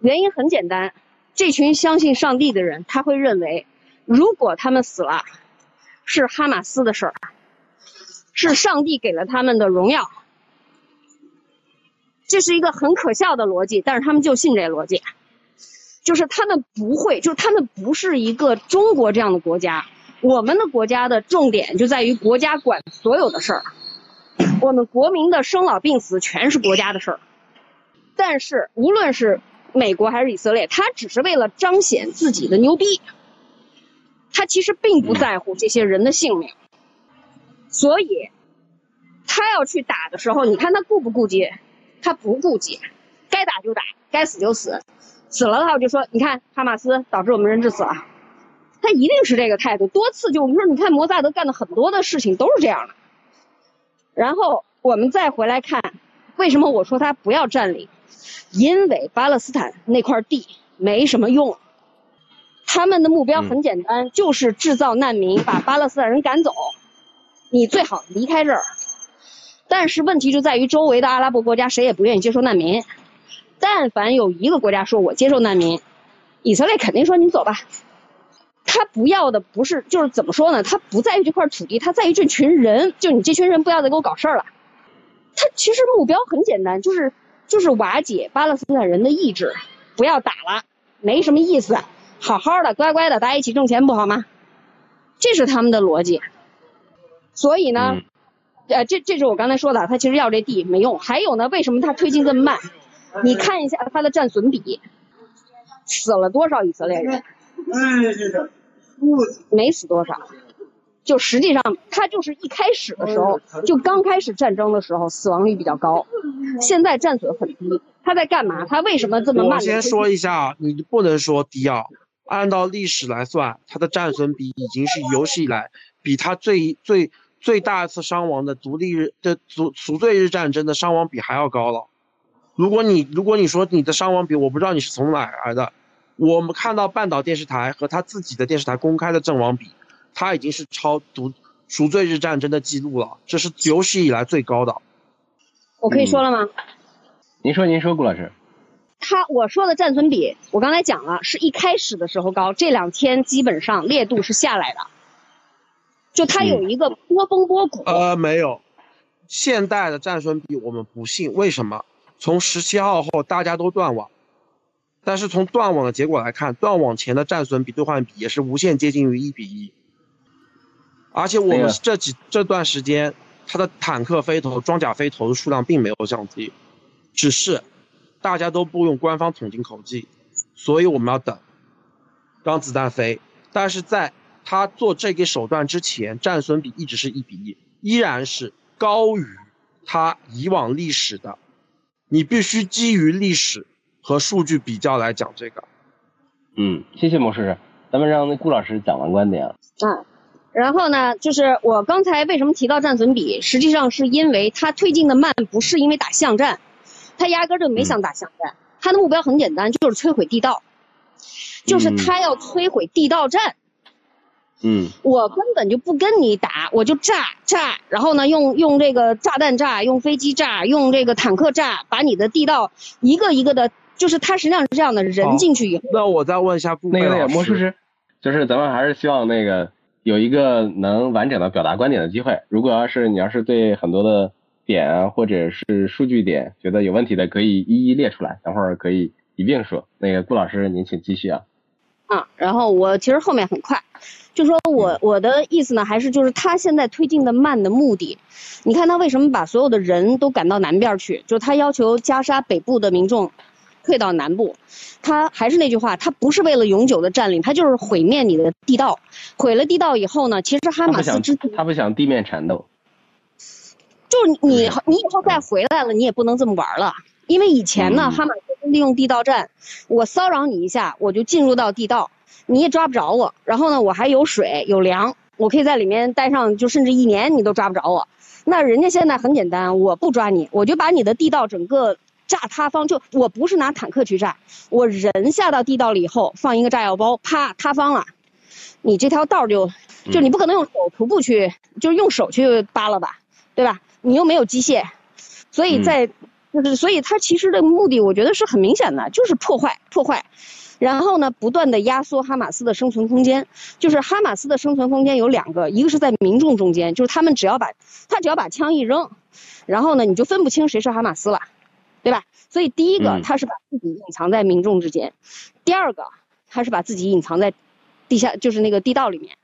原因很简单，这群相信上帝的人，他会认为，如果他们死了，是哈马斯的事儿，是上帝给了他们的荣耀。这是一个很可笑的逻辑，但是他们就信这逻辑。就是他们不会，就是他们不是一个中国这样的国家。我们的国家的重点就在于国家管所有的事儿，我们国民的生老病死全是国家的事儿。但是无论是美国还是以色列，他只是为了彰显自己的牛逼，他其实并不在乎这些人的性命。所以，他要去打的时候，你看他顾不顾及？他不顾及，该打就打，该死就死。死了的话，我就说，你看哈马斯导致我们人质死了，他一定是这个态度。多次就我们说，你看摩萨德干的很多的事情都是这样的。然后我们再回来看，为什么我说他不要占领？因为巴勒斯坦那块地没什么用，他们的目标很简单，就是制造难民，把巴勒斯坦人赶走。你最好离开这儿。但是问题就在于周围的阿拉伯国家谁也不愿意接收难民。但凡有一个国家说我接受难民，以色列肯定说你走吧。他不要的不是，就是怎么说呢？他不在于这块土地，他在于这群人。就你这群人不要再给我搞事儿了。他其实目标很简单，就是就是瓦解巴勒斯坦人的意志，不要打了，没什么意思，好好的乖乖的大家一起挣钱不好吗？这是他们的逻辑。所以呢，呃，这这是我刚才说的，他其实要这地没用。还有呢，为什么他推进这么慢？你看一下他的战损比，死了多少以色列人？没死多少，就实际上他就是一开始的时候，就刚开始战争的时候死亡率比较高，现在战损很低。他在干嘛？他为什么这么慢？我先说一下，你不能说低啊，按照历史来算，他的战损比已经是有史以来比他最最最大一次伤亡的独立日的赎赎罪日战争的伤亡比还要高了。如果你如果你说你的伤亡比，我不知道你是从哪来的。我们看到半岛电视台和他自己的电视台公开的阵亡比，他已经是超独赎罪日战争的记录了，这是有史以来最高的。我可以说了吗？您说，您说，顾老师。他我说的战损比，我刚才讲了，是一开始的时候高，这两天基本上烈度是下来的，就它有一个波峰波谷。呃，没有，现代的战损比我们不信，为什么？从十七号后，大家都断网，但是从断网的结果来看，断网前的战损比兑换比也是无限接近于一比一。而且我们这几这段时间，它的坦克飞头、装甲飞头的数量并没有降低，只是大家都不用官方统计口径，所以我们要等，让子弹飞。但是在他做这个手段之前，战损比一直是一比一，依然是高于他以往历史的。你必须基于历史和数据比较来讲这个。嗯，谢谢魔术师，咱们让那顾老师讲完观点。嗯，然后呢，就是我刚才为什么提到战损比，实际上是因为他推进的慢，不是因为打巷战，他压根就没想打巷战，他的目标很简单，就是摧毁地道，就是他要摧毁地道战。嗯，我根本就不跟你打，我就炸炸，然后呢，用用这个炸弹炸，用飞机炸，用这个坦克炸，把你的地道一个一个的，就是他实际上是这样的，人进去以后。那我再问一下那个那个魔术师，就是咱们还是希望那个有一个能完整的表达观点的机会。如果要是你要是对很多的点啊，或者是数据点觉得有问题的，可以一一列出来，等会儿可以一并说。那个顾老师，您请继续啊。啊，然后我其实后面很快，就说我我的意思呢，还是就是他现在推进的慢的目的，你看他为什么把所有的人都赶到南边去？就他要求加沙北部的民众退到南部，他还是那句话，他不是为了永久的占领，他就是毁灭你的地道，毁了地道以后呢，其实哈马斯之他不想地面缠斗，就是你你以后再回来了，你也不能这么玩了。因为以前呢，哈马斯利用地道战，我骚扰你一下，我就进入到地道，你也抓不着我。然后呢，我还有水有粮，我可以在里面待上就甚至一年，你都抓不着我。那人家现在很简单，我不抓你，我就把你的地道整个炸塌方，就我不是拿坦克去炸，我人下到地道里以后放一个炸药包，啪塌方了，你这条道就就你不可能用手徒步去，就是用手去扒了吧，对吧？你又没有机械，所以在就是所以它其实的目的我觉得是很明显的，就是破坏破坏。然后呢，不断的压缩哈马斯的生存空间，就是哈马斯的生存空间有两个，一个是在民众中间，就是他们只要把，他只要把枪一扔，然后呢，你就分不清谁是哈马斯了，对吧？所以第一个他是把自己隐藏在民众之间，第二个他是把自己隐藏在地下，就是那个地道里面。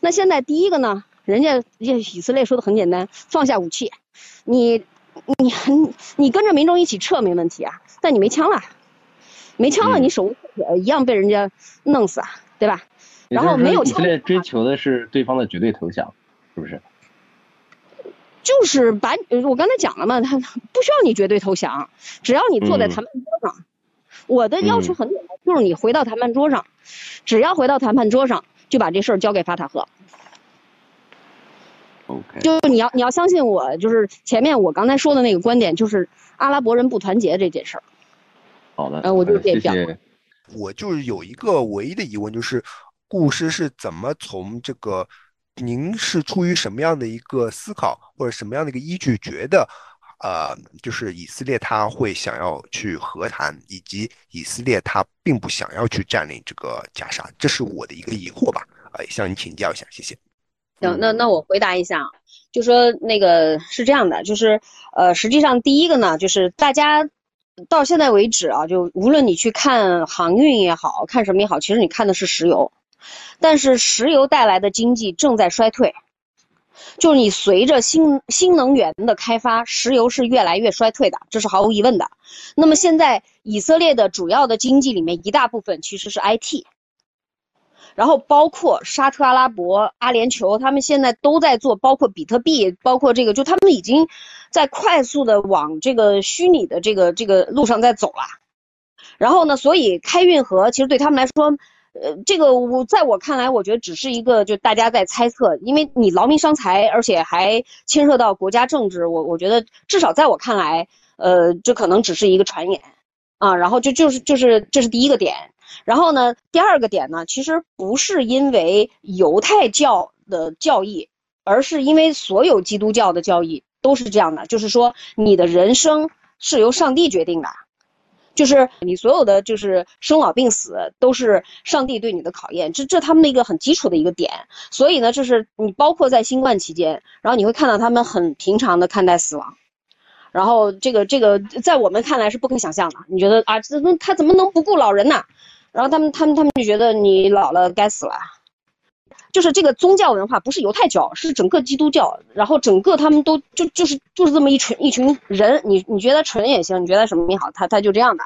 那现在第一个呢，人家人家以色列说的很简单，放下武器，你你很你跟着民众一起撤没问题啊，但你没枪了。没枪了，你手铁，一样被人家弄死啊，对吧？然后没有枪。以色列追求的是对方的绝对投降，是不是？就是把我刚才讲了嘛，他不需要你绝对投降，只要你坐在谈判桌上。我的要求很简单，就是你回到谈判桌上，只要回到谈判桌上，就把这事儿交给法塔赫。OK。就是你要你要相信我，就是前面我刚才说的那个观点，就是阿拉伯人不团结这件事儿。好的，我就谢谢。我就是有一个唯一的疑问，就是故事是怎么从这个？您是出于什么样的一个思考，或者什么样的一个依据，觉得呃，就是以色列他会想要去和谈，以及以色列他并不想要去占领这个加沙？这是我的一个疑惑吧？哎，向您请教一下，谢谢。行，那那我回答一下，就说那个是这样的，就是呃，实际上第一个呢，就是大家。到现在为止啊，就无论你去看航运也好看什么也好，其实你看的是石油，但是石油带来的经济正在衰退，就是你随着新新能源的开发，石油是越来越衰退的，这是毫无疑问的。那么现在以色列的主要的经济里面一大部分其实是 IT。然后包括沙特阿拉伯、阿联酋，他们现在都在做，包括比特币，包括这个，就他们已经在快速的往这个虚拟的这个这个路上在走了。然后呢，所以开运河其实对他们来说，呃，这个我在我看来，我觉得只是一个就大家在猜测，因为你劳民伤财，而且还牵涉到国家政治，我我觉得至少在我看来，呃，这可能只是一个传言啊。然后就就是就是这是第一个点。然后呢，第二个点呢，其实不是因为犹太教的教义，而是因为所有基督教的教义都是这样的，就是说你的人生是由上帝决定的，就是你所有的就是生老病死都是上帝对你的考验，这这他们的一个很基础的一个点。所以呢，就是你包括在新冠期间，然后你会看到他们很平常的看待死亡，然后这个这个在我们看来是不可想象的。你觉得啊，这他怎么能不顾老人呢？然后他们他们他们就觉得你老了该死了，就是这个宗教文化不是犹太教，是整个基督教。然后整个他们都就就是就是这么一群一群人，你你觉得纯也行，你觉得什么也好，他他就这样的。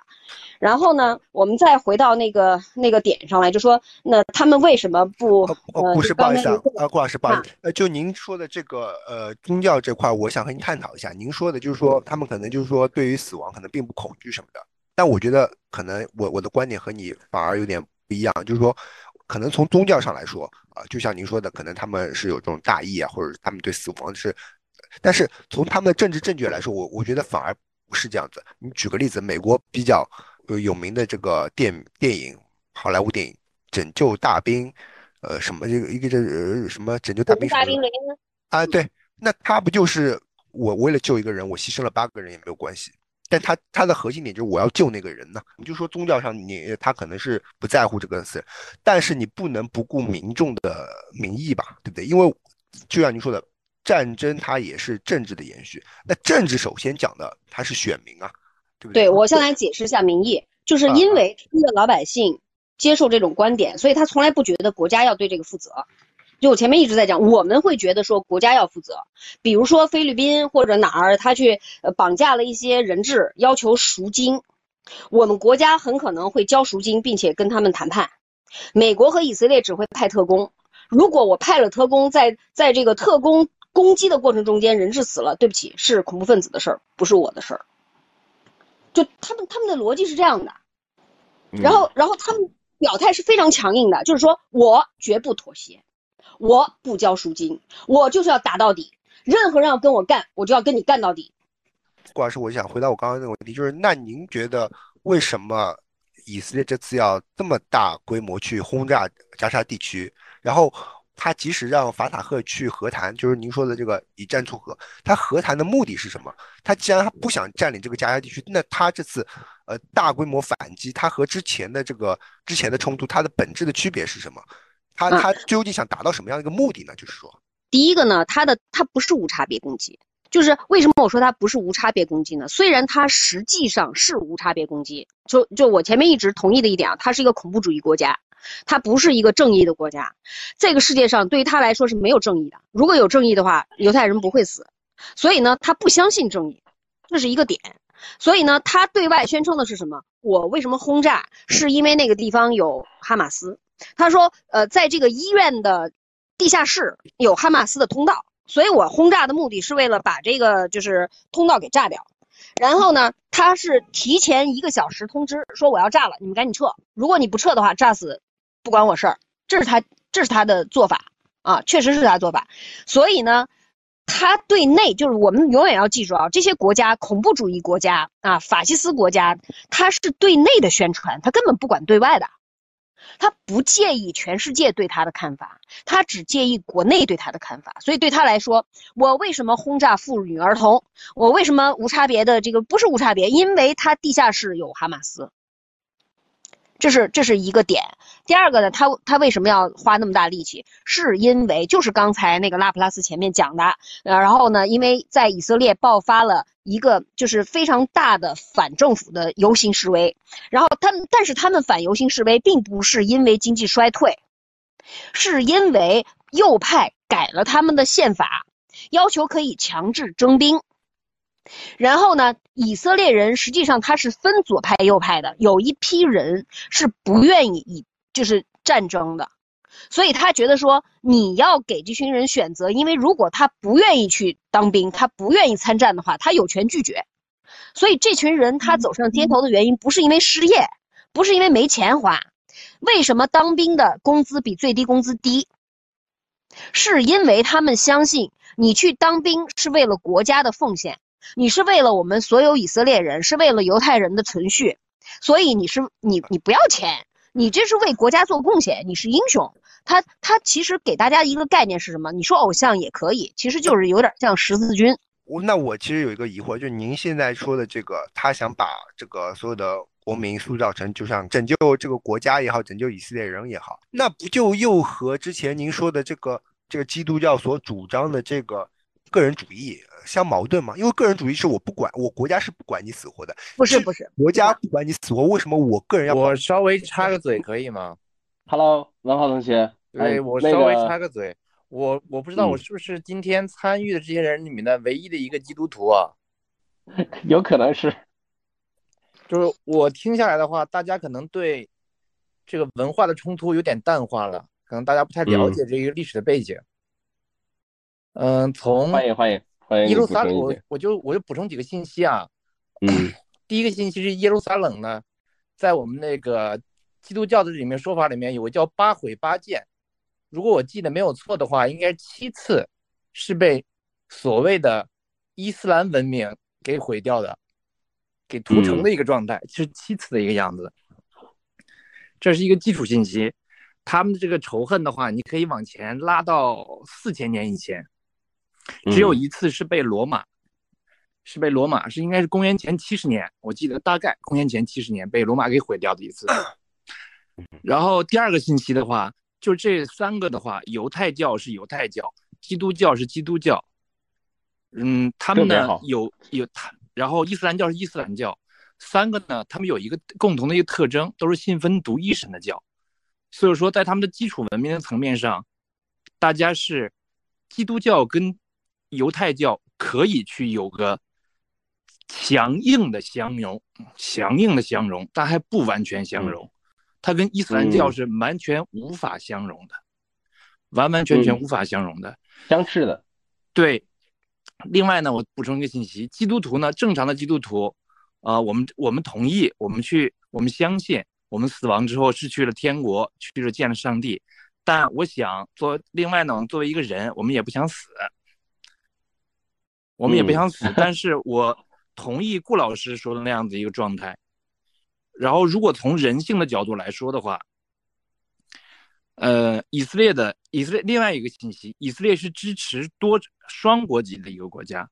然后呢，我们再回到那个那个点上来，就说那他们为什么不？呃，不是，不好意思啊，呃，顾老师，不好意思，呃，就您说的这个呃宗教这块，我想和您探讨一下。您说的就是说他们可能就是说对于死亡可能并不恐惧什么的。但我觉得可能我我的观点和你反而有点不一样，就是说，可能从宗教上来说啊，就像您说的，可能他们是有这种大义啊，或者他们对死亡是，但是从他们的政治正确来说，我我觉得反而不是这样子。你举个例子，美国比较有名的这个电电影，好莱坞电影《拯救大兵》，呃，什么这个一个这呃什么拯救大兵什么啊？对，那他不就是我为了救一个人，我牺牲了八个人也没有关系。但他他的核心点就是我要救那个人呢。你就说宗教上你他可能是不在乎这个事，但是你不能不顾民众的民意吧，对不对？因为就像您说的，战争它也是政治的延续。那政治首先讲的它是选民啊，对不对？对我先来解释一下民意，就是因为的老百姓接受这种观点，所以他从来不觉得国家要对这个负责。就我前面一直在讲，我们会觉得说国家要负责，比如说菲律宾或者哪儿，他去呃绑架了一些人质，要求赎金，我们国家很可能会交赎金，并且跟他们谈判。美国和以色列只会派特工，如果我派了特工，在在这个特工攻击的过程中间，人质死了，对不起，是恐怖分子的事儿，不是我的事儿。就他们他们的逻辑是这样的，然后然后他们表态是非常强硬的，就是说我绝不妥协。我不交赎金，我就是要打到底。任何人要跟我干，我就要跟你干到底。顾老师，我想回答我刚刚那个问题，就是那您觉得为什么以色列这次要这么大规模去轰炸加沙地区？然后他即使让法塔赫去和谈，就是您说的这个以战促和，他和谈的目的是什么？他既然他不想占领这个加沙地区，那他这次呃大规模反击，他和之前的这个之前的冲突，它的本质的区别是什么？他他究竟想达到什么样的一个目的呢？就是说。第一个呢，他的他不是无差别攻击，就是为什么我说他不是无差别攻击呢？虽然他实际上是无差别攻击，就就我前面一直同意的一点啊，他是一个恐怖主义国家，它不是一个正义的国家。这个世界上对于他来说是没有正义的，如果有正义的话，犹太人不会死。所以呢，他不相信正义，这是一个点。所以呢，他对外宣称的是什么？我为什么轰炸？是因为那个地方有哈马斯。他说，呃，在这个医院的。地下室有哈马斯的通道，所以我轰炸的目的是为了把这个就是通道给炸掉。然后呢，他是提前一个小时通知说我要炸了，你们赶紧撤。如果你不撤的话，炸死不管我事儿。这是他这是他的做法啊，确实是他做法。所以呢，他对内就是我们永远要记住啊，这些国家恐怖主义国家啊，法西斯国家，他是对内的宣传，他根本不管对外的。他不介意全世界对他的看法，他只介意国内对他的看法。所以对他来说，我为什么轰炸妇女儿童？我为什么无差别的这个不是无差别？因为他地下室有哈马斯。这是这是一个点。第二个呢，他他为什么要花那么大力气？是因为就是刚才那个拉普拉斯前面讲的，呃，然后呢，因为在以色列爆发了一个就是非常大的反政府的游行示威，然后他们但是他们反游行示威并不是因为经济衰退，是因为右派改了他们的宪法，要求可以强制征兵。然后呢，以色列人实际上他是分左派右派的，有一批人是不愿意以就是战争的，所以他觉得说你要给这群人选择，因为如果他不愿意去当兵，他不愿意参战的话，他有权拒绝。所以这群人他走上街头的原因不是因为失业，不是因为没钱花，为什么当兵的工资比最低工资低？是因为他们相信你去当兵是为了国家的奉献。你是为了我们所有以色列人，是为了犹太人的存续，所以你是你你不要钱，你这是为国家做贡献，你是英雄。他他其实给大家一个概念是什么？你说偶像也可以，其实就是有点像十字军。我那我其实有一个疑惑，就是您现在说的这个，他想把这个所有的国民塑造成就像拯救这个国家也好，拯救以色列人也好，那不就又和之前您说的这个这个基督教所主张的这个？个人主义相矛盾吗？因为个人主义是我不管，我国家是不管你死活的。不是不是，国家不管你死活，为什么我个人要？我稍微插个嘴可以吗？Hello，文浩同学，哎我稍微插个嘴，我我不知道我是不是今天参与的这些人里面的唯一的一个基督徒啊？有可能是，就是我听下来的话，大家可能对这个文化的冲突有点淡化了，可能大家不太了解这个历史的背景。嗯，从欢迎欢迎欢迎耶路撒冷，我我就我就补充几个信息啊。嗯，第一个信息是耶路撒冷呢，在我们那个基督教的里面说法里面有个叫八毁八建，如果我记得没有错的话，应该七次是被所谓的伊斯兰文明给毁掉的，给屠城的一个状态，是七次的一个样子。这是一个基础信息，他们的这个仇恨的话，你可以往前拉到四千年以前。只有一次是被罗马，是被罗马是应该是公元前七十年，我记得大概公元前七十年被罗马给毁掉的一次。然后第二个信息的话，就这三个的话，犹太教是犹太教，基督教是基督教，嗯，他们呢有有他，然后伊斯兰教是伊斯兰教，三个呢，他们有一个共同的一个特征，都是信奉独一神的教，所以说在他们的基础文明的层面上，大家是基督教跟犹太教可以去有个强硬的相融，强硬的相融，但还不完全相融。它跟伊斯兰教是完全无法相容的，完完全全无法相容的，相斥的。对。另外呢，我补充一个信息：基督徒呢，正常的基督徒，啊，我们我们同意，我们去，我们相信，我们死亡之后是去了天国，去了见了上帝。但我想做，另外呢，作为一个人，我们也不想死。我们也不想死，但是我同意顾老师说的那样子一个状态。然后，如果从人性的角度来说的话，呃，以色列的以色列另外一个信息，以色列是支持多双国籍的一个国家，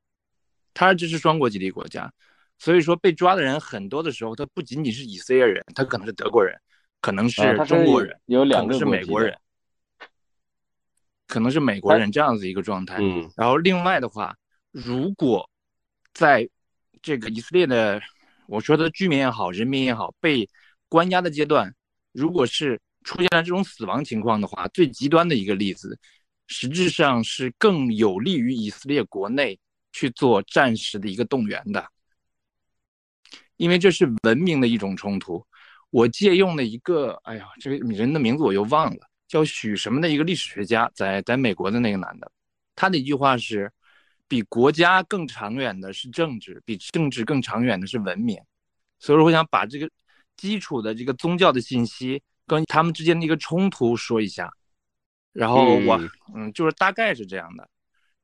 它是支持双国籍的一个国家，所以说被抓的人很多的时候，他不仅仅是以色列人，他可能是德国人，可能是中国人，有两个是美国人，可能是美国人这样子一个状态。嗯，然后另外的话，如果在这个以色列的我说的居民也好，人民也好，被关押的阶段，如果是出现了这种死亡情况的话，最极端的一个例子，实质上是更有利于以色列国内去做战时的一个动员的，因为这是文明的一种冲突。我借用了一个，哎呀，这个人的名字我又忘了，叫许什么的一个历史学家，在在美国的那个男的，他的一句话是：比国家更长远的是政治，比政治更长远的是文明。所以说，我想把这个基础的这个宗教的信息。跟他们之间的一个冲突说一下，然后我嗯，就是大概是这样的，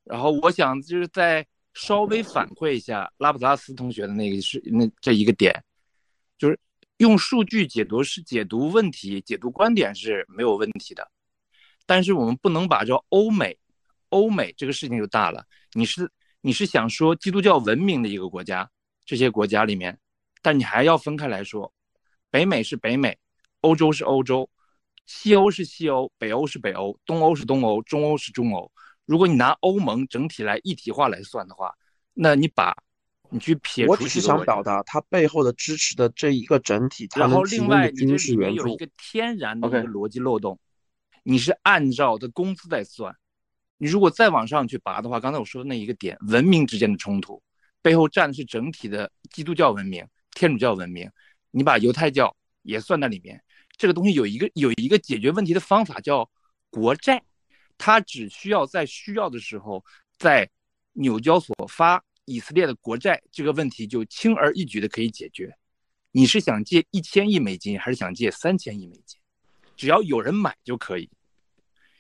然后我想就是再稍微反馈一下拉普拉斯同学的那个是那这一个点，就是用数据解读是解读问题、解读观点是没有问题的，但是我们不能把这欧美欧美这个事情就大了，你是你是想说基督教文明的一个国家，这些国家里面，但你还要分开来说，北美是北美。欧洲是欧洲，西欧是西欧，北欧是北欧，东欧是东欧，中欧是中欧。如果你拿欧盟整体来一体化来算的话，那你把，你去撇除。我只是想表达它背后的支持的这一个整体，然后另外你这里面有一个天然的一个逻辑漏洞，你是按照的工资在算，你如果再往上去拔的话，刚才我说的那一个点，文明之间的冲突背后站的是整体的基督教文明、天主教文明，你把犹太教也算在里面。这个东西有一个有一个解决问题的方法叫国债，它只需要在需要的时候在纽交所发以色列的国债，这个问题就轻而易举的可以解决。你是想借一千亿美金还是想借三千亿美金？只要有人买就可以。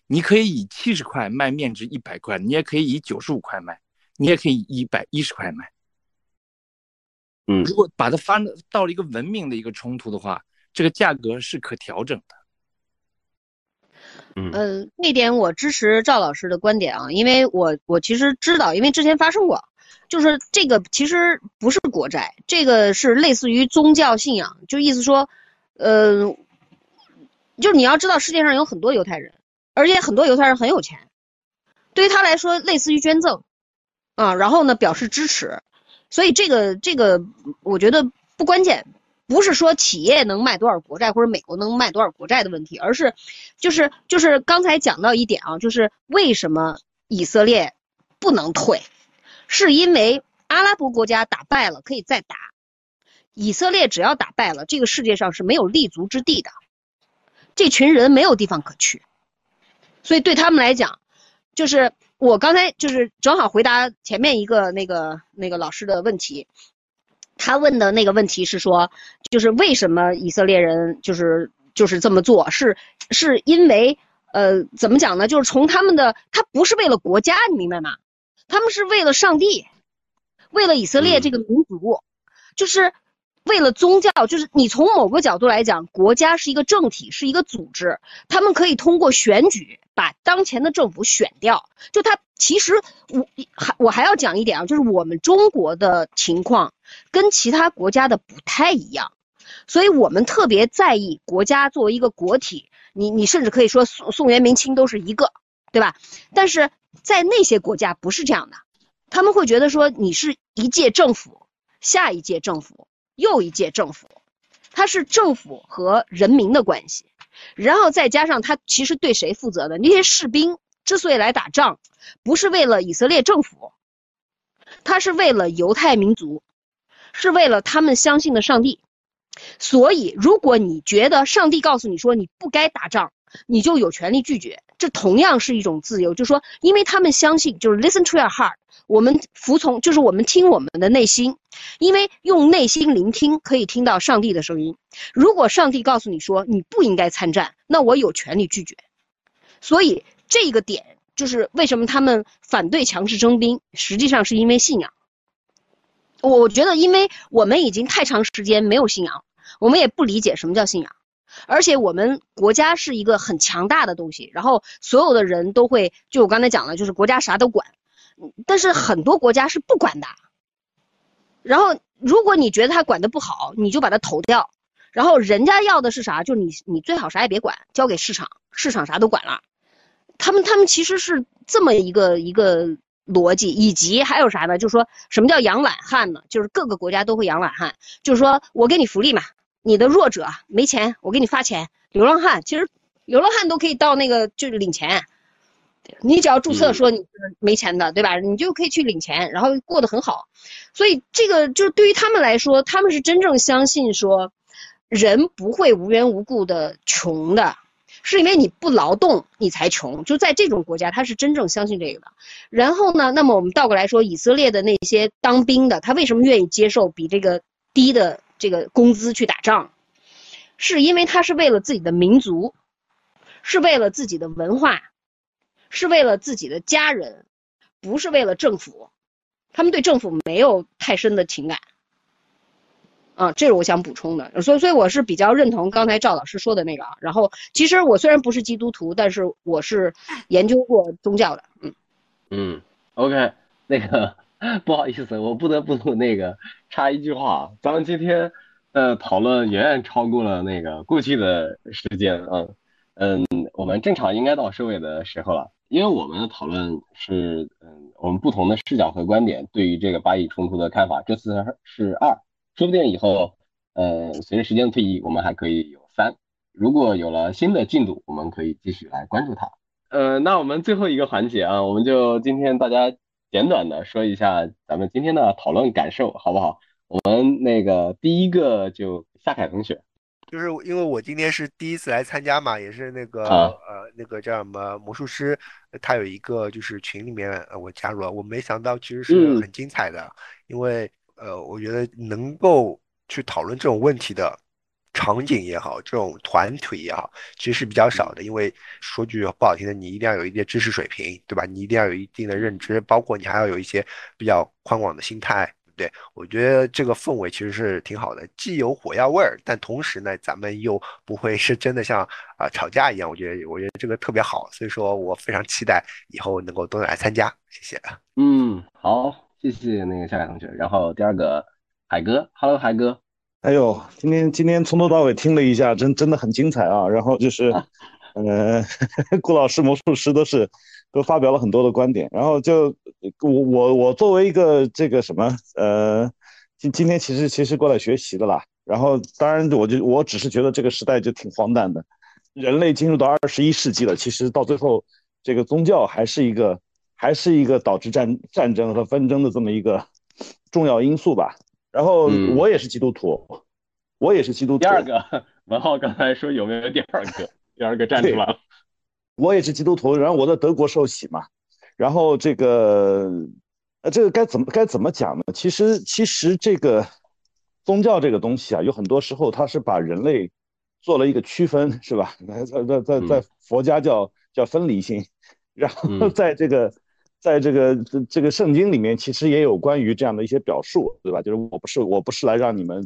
你可以以七十块卖面值一百块，你也可以以九十五块卖，你也可以一百一十块卖。嗯，如果把它发到了一个文明的一个冲突的话。这个价格是可调整的。嗯，那点我支持赵老师的观点啊，因为我我其实知道，因为之前发生过，就是这个其实不是国债，这个是类似于宗教信仰，就意思说，呃，就是你要知道世界上有很多犹太人，而且很多犹太人很有钱，对于他来说类似于捐赠啊，然后呢表示支持，所以这个这个我觉得不关键。不是说企业能卖多少国债或者美国能卖多少国债的问题，而是，就是就是刚才讲到一点啊，就是为什么以色列不能退，是因为阿拉伯国家打败了可以再打，以色列只要打败了，这个世界上是没有立足之地的，这群人没有地方可去，所以对他们来讲，就是我刚才就是正好回答前面一个那个那个老师的问题。他问的那个问题是说，就是为什么以色列人就是就是这么做？是是因为呃，怎么讲呢？就是从他们的，他不是为了国家，你明白吗？他们是为了上帝，为了以色列这个民族，就是为了宗教。就是你从某个角度来讲，国家是一个政体，是一个组织，他们可以通过选举把当前的政府选掉。就他其实我还我还要讲一点啊，就是我们中国的情况。跟其他国家的不太一样，所以我们特别在意国家作为一个国体。你你甚至可以说宋宋元明清都是一个，对吧？但是在那些国家不是这样的，他们会觉得说你是一届政府，下一届政府，又一届政府，它是政府和人民的关系。然后再加上他其实对谁负责的？那些士兵之所以来打仗，不是为了以色列政府，他是为了犹太民族。是为了他们相信的上帝，所以如果你觉得上帝告诉你说你不该打仗，你就有权利拒绝，这同样是一种自由。就说，因为他们相信，就是 listen to your heart，我们服从，就是我们听我们的内心，因为用内心聆听可以听到上帝的声音。如果上帝告诉你说你不应该参战，那我有权利拒绝。所以这个点就是为什么他们反对强制征兵，实际上是因为信仰。我我觉得，因为我们已经太长时间没有信仰，我们也不理解什么叫信仰，而且我们国家是一个很强大的东西，然后所有的人都会，就我刚才讲了，就是国家啥都管，但是很多国家是不管的。然后，如果你觉得他管的不好，你就把他投掉。然后人家要的是啥？就你，你最好啥也别管，交给市场，市场啥都管了。他们，他们其实是这么一个一个。逻辑以及还有啥呢？就是说什么叫养懒汉呢？就是各个国家都会养懒汉，就是说我给你福利嘛，你的弱者没钱，我给你发钱。流浪汉其实流浪汉都可以到那个就是领钱，你只要注册说你是没钱的，对吧？你就可以去领钱，然后过得很好。所以这个就是对于他们来说，他们是真正相信说人不会无缘无故的穷的。是因为你不劳动，你才穷。就在这种国家，他是真正相信这个的。然后呢，那么我们倒过来说，以色列的那些当兵的，他为什么愿意接受比这个低的这个工资去打仗？是因为他是为了自己的民族，是为了自己的文化，是为了自己的家人，不是为了政府。他们对政府没有太深的情感。啊，这是我想补充的，所以所以我是比较认同刚才赵老师说的那个啊。然后其实我虽然不是基督徒，但是我是研究过宗教的，嗯嗯，OK，那个不好意思，我不得不那个插一句话，咱们今天呃讨论远远超过了那个过去的时间啊，嗯，我们正常应该到收尾的时候了，因为我们的讨论是嗯我们不同的视角和观点对于这个巴以冲突的看法，这次是二。说不定以后，呃，随着时间的推移，我们还可以有三。如果有了新的进度，我们可以继续来关注它。呃，那我们最后一个环节啊，我们就今天大家简短的说一下咱们今天的讨论感受，好不好？我们那个第一个就夏凯同学，就是因为我今天是第一次来参加嘛，也是那个呃那个叫什么魔术师，他有一个就是群里面我加入了，我没想到其实是很精彩的，因为。呃，我觉得能够去讨论这种问题的场景也好，这种团体也好，其实是比较少的。因为说句不好听的，你一定要有一定知识水平，对吧？你一定要有一定的认知，包括你还要有一些比较宽广的心态，对？我觉得这个氛围其实是挺好的，既有火药味儿，但同时呢，咱们又不会是真的像啊吵架一样。我觉得，我觉得这个特别好，所以说我非常期待以后能够多来参加。谢谢。嗯，好。谢谢那个夏凯同学，然后第二个海哥，Hello 海哥，哎呦，今天今天从头到尾听了一下，真真的很精彩啊。然后就是，呃，顾老师、魔术师都是都发表了很多的观点。然后就我我我作为一个这个什么，呃，今今天其实其实过来学习的啦。然后当然我就我只是觉得这个时代就挺荒诞的，人类进入到二十一世纪了，其实到最后这个宗教还是一个。还是一个导致战战争和纷争的这么一个重要因素吧。然后我也是基督徒，我也是基督徒。第二个文浩刚才说有没有第二个？第二个站出来了。我也是基督徒，然后我在德国受洗嘛。然后这个呃，这个该怎么该怎么讲呢？其实其实这个宗教这个东西啊，有很多时候它是把人类做了一个区分，是吧？在在在在佛家叫叫分离性，然后在这个。在这个这这个圣经里面，其实也有关于这样的一些表述，对吧？就是我不是我不是来让你们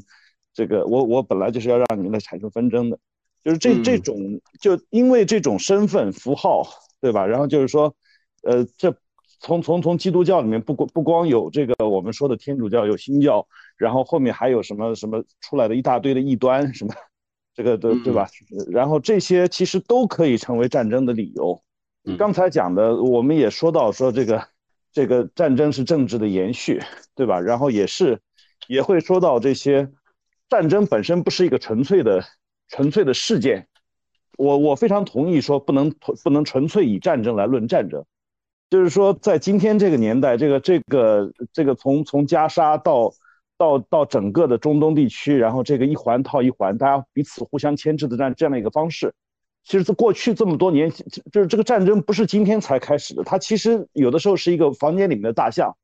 这个我我本来就是要让你们来产生纷争的，就是这这种就因为这种身份符号，对吧？然后就是说，呃，这从从从基督教里面不光不光有这个我们说的天主教有新教，然后后面还有什么什么出来的一大堆的异端什么，这个对对吧？然后这些其实都可以成为战争的理由。刚才讲的，我们也说到说这个，这个战争是政治的延续，对吧？然后也是，也会说到这些，战争本身不是一个纯粹的、纯粹的事件。我我非常同意说，不能不能纯粹以战争来论战争，就是说在今天这个年代，这个这个这个从从加沙到到到整个的中东地区，然后这个一环套一环，大家彼此互相牵制的这样这样的一个方式。其实，在过去这么多年，就是这个战争不是今天才开始的。它其实有的时候是一个房间里面的大象，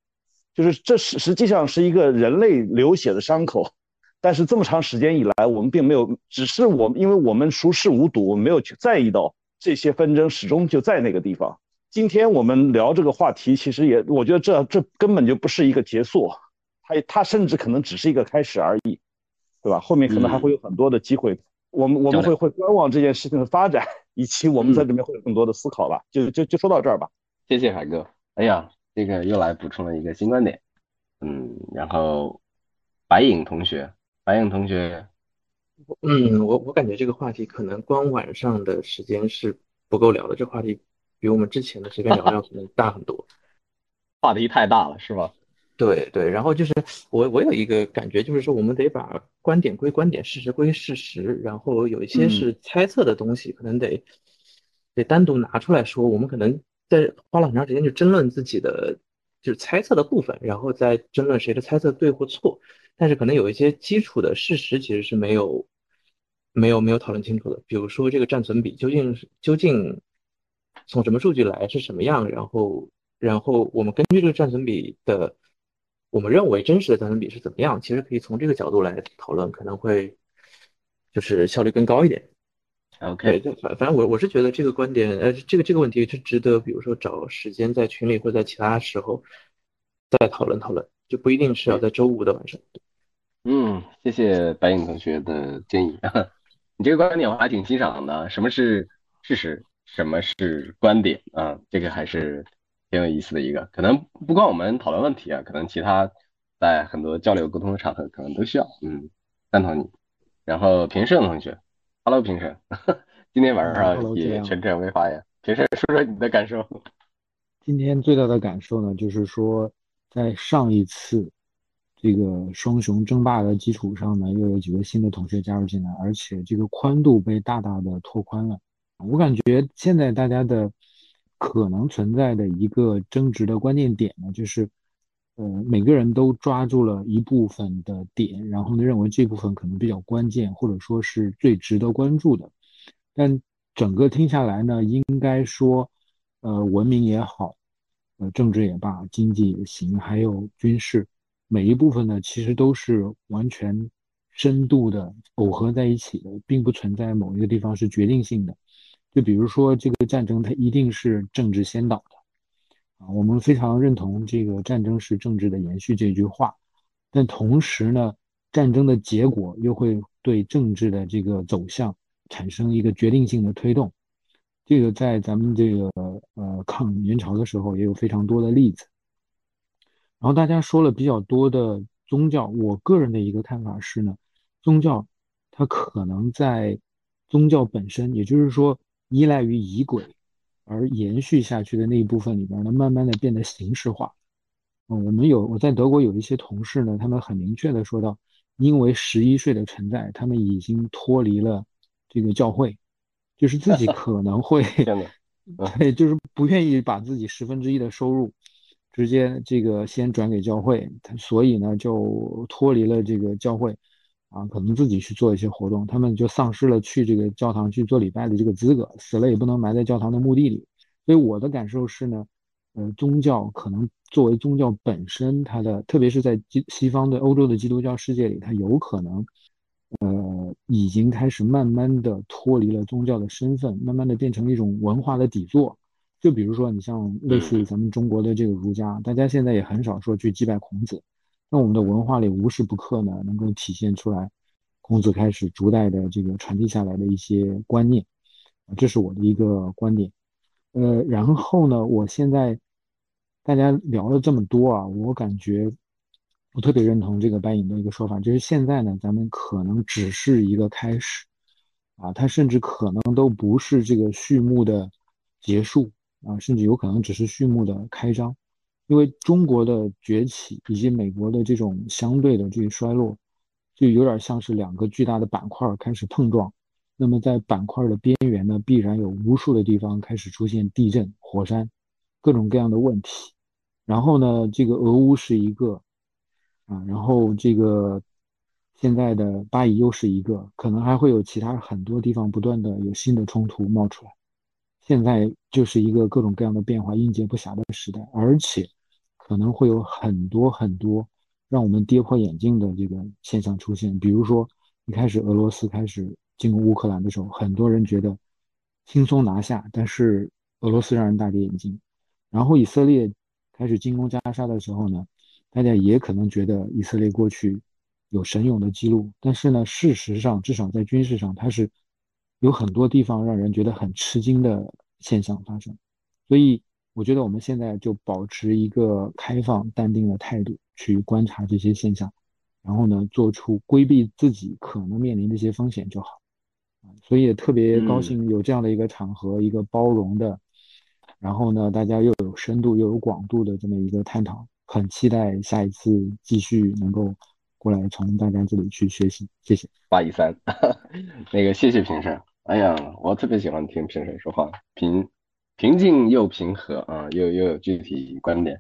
就是这实实际上是一个人类流血的伤口。但是这么长时间以来，我们并没有，只是我们因为我们熟视无睹，我们没有去在意到这些纷争始终就在那个地方。今天我们聊这个话题，其实也我觉得这这根本就不是一个结束，它它甚至可能只是一个开始而已，对吧？后面可能还会有很多的机会，我们我们会会观望这件事情的发展，以及我们在里面会有更多的思考吧。就就就说到这儿吧。谢谢海哥。哎呀，这个又来补充了一个新观点。嗯，然后白影同学，白影同学，嗯，我我感觉这个话题可能光晚上的时间是不够聊的，这话题比我们之前的随便聊聊可能大很多。话题太大了，是吧？对对，然后就是我我有一个感觉，就是说我们得把观点归观点，事实归事实，然后有一些是猜测的东西，可能得得单独拿出来说。我们可能在花了很长时间去争论自己的就是猜测的部分，然后再争论谁的猜测对或错。但是可能有一些基础的事实其实是没有没有没有讨论清楚的，比如说这个占存比究竟是究竟从什么数据来是什么样，然后然后我们根据这个占存比的。我们认为真实的占存比是怎么样？其实可以从这个角度来讨论，可能会就是效率更高一点。OK，反反正我我是觉得这个观点，呃，这个这个问题是值得，比如说找时间在群里或者在其他时候再讨论讨论，就不一定是要在周五的晚上。嗯，谢谢白影同学的建议。你这个观点我还挺欣赏的。什么是事实？什么是观点？啊，这个还是。挺有意思的一个，可能不光我们讨论问题啊，可能其他在很多交流沟通的场合可能都需要。嗯，赞同你。然后平胜同学，Hello 平胜，今天晚上也全程未发言。平胜说说你的感受。今天最大的感受呢，就是说在上一次这个双雄争霸的基础上呢，又有几位新的同学加入进来，而且这个宽度被大大的拓宽了。我感觉现在大家的。可能存在的一个争执的关键点呢，就是，呃，每个人都抓住了一部分的点，然后呢，认为这部分可能比较关键，或者说是最值得关注的。但整个听下来呢，应该说，呃，文明也好，呃，政治也罢，经济也行，还有军事，每一部分呢，其实都是完全深度的耦合在一起的，并不存在某一个地方是决定性的。就比如说，这个战争它一定是政治先导的啊，我们非常认同这个战争是政治的延续这句话。但同时呢，战争的结果又会对政治的这个走向产生一个决定性的推动。这个在咱们这个呃抗元朝的时候也有非常多的例子。然后大家说了比较多的宗教，我个人的一个看法是呢，宗教它可能在宗教本身，也就是说。依赖于仪轨而延续下去的那一部分里边呢，慢慢的变得形式化。嗯，我们有我在德国有一些同事呢，他们很明确的说到，因为十一岁的存在，他们已经脱离了这个教会，就是自己可能会，对，就是不愿意把自己十分之一的收入直接这个先转给教会，他所以呢就脱离了这个教会。啊，可能自己去做一些活动，他们就丧失了去这个教堂去做礼拜的这个资格，死了也不能埋在教堂的墓地里。所以我的感受是呢，呃，宗教可能作为宗教本身，它的特别是在西西方的欧洲的基督教世界里，它有可能，呃，已经开始慢慢的脱离了宗教的身份，慢慢的变成一种文化的底座。就比如说，你像类似于咱们中国的这个儒家，大家现在也很少说去祭拜孔子。那我们的文化里无时不刻呢，能够体现出来，孔子开始逐代的这个传递下来的一些观念，啊，这是我的一个观点。呃，然后呢，我现在大家聊了这么多啊，我感觉我特别认同这个白影的一个说法，就是现在呢，咱们可能只是一个开始，啊，它甚至可能都不是这个序幕的结束，啊，甚至有可能只是序幕的开张。因为中国的崛起以及美国的这种相对的这个衰落，就有点像是两个巨大的板块开始碰撞。那么在板块的边缘呢，必然有无数的地方开始出现地震、火山，各种各样的问题。然后呢，这个俄乌是一个啊，然后这个现在的巴以又是一个，可能还会有其他很多地方不断的有新的冲突冒出来。现在就是一个各种各样的变化应接不暇的时代，而且。可能会有很多很多让我们跌破眼镜的这个现象出现，比如说一开始俄罗斯开始进攻乌克兰的时候，很多人觉得轻松拿下，但是俄罗斯让人大跌眼镜。然后以色列开始进攻加沙的时候呢，大家也可能觉得以色列过去有神勇的记录，但是呢，事实上至少在军事上，它是有很多地方让人觉得很吃惊的现象发生。所以，我觉得我们现在就保持一个开放、淡定的态度去观察这些现象，然后呢，做出规避自己可能面临的一些风险就好。所以也特别高兴有这样的一个场合，一个包容的，然后呢，大家又有深度又有广度的这么一个探讨，很期待下一次继续能够过来从大家这里去学习。谢谢八一三，那个谢谢平生。哎呀，我特别喜欢听评审说话，平平静又平和啊，又又有具体观点。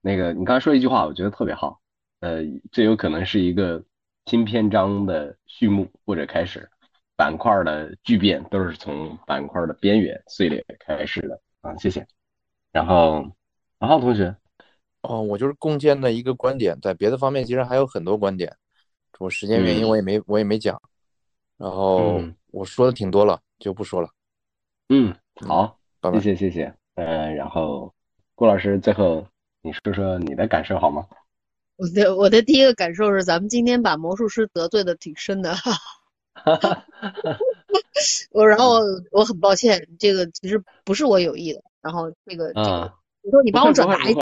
那个你刚才说一句话，我觉得特别好。呃，这有可能是一个新篇章的序幕或者开始。板块的巨变都是从板块的边缘碎裂开始的啊，谢谢。然后王浩同学，哦，我就是攻坚的一个观点，在别的方面其实还有很多观点，我时间原因我也没我也没讲，然后我说的挺多了，就不说了。嗯，好，谢谢谢谢。嗯，然后郭老师最后你说说你的感受好吗？我的我的第一个感受是，咱们今天把魔术师得罪的挺深的。哈哈，我然后我很抱歉，这个其实不是我有意的。然后这个这个，你说你帮我转达一下，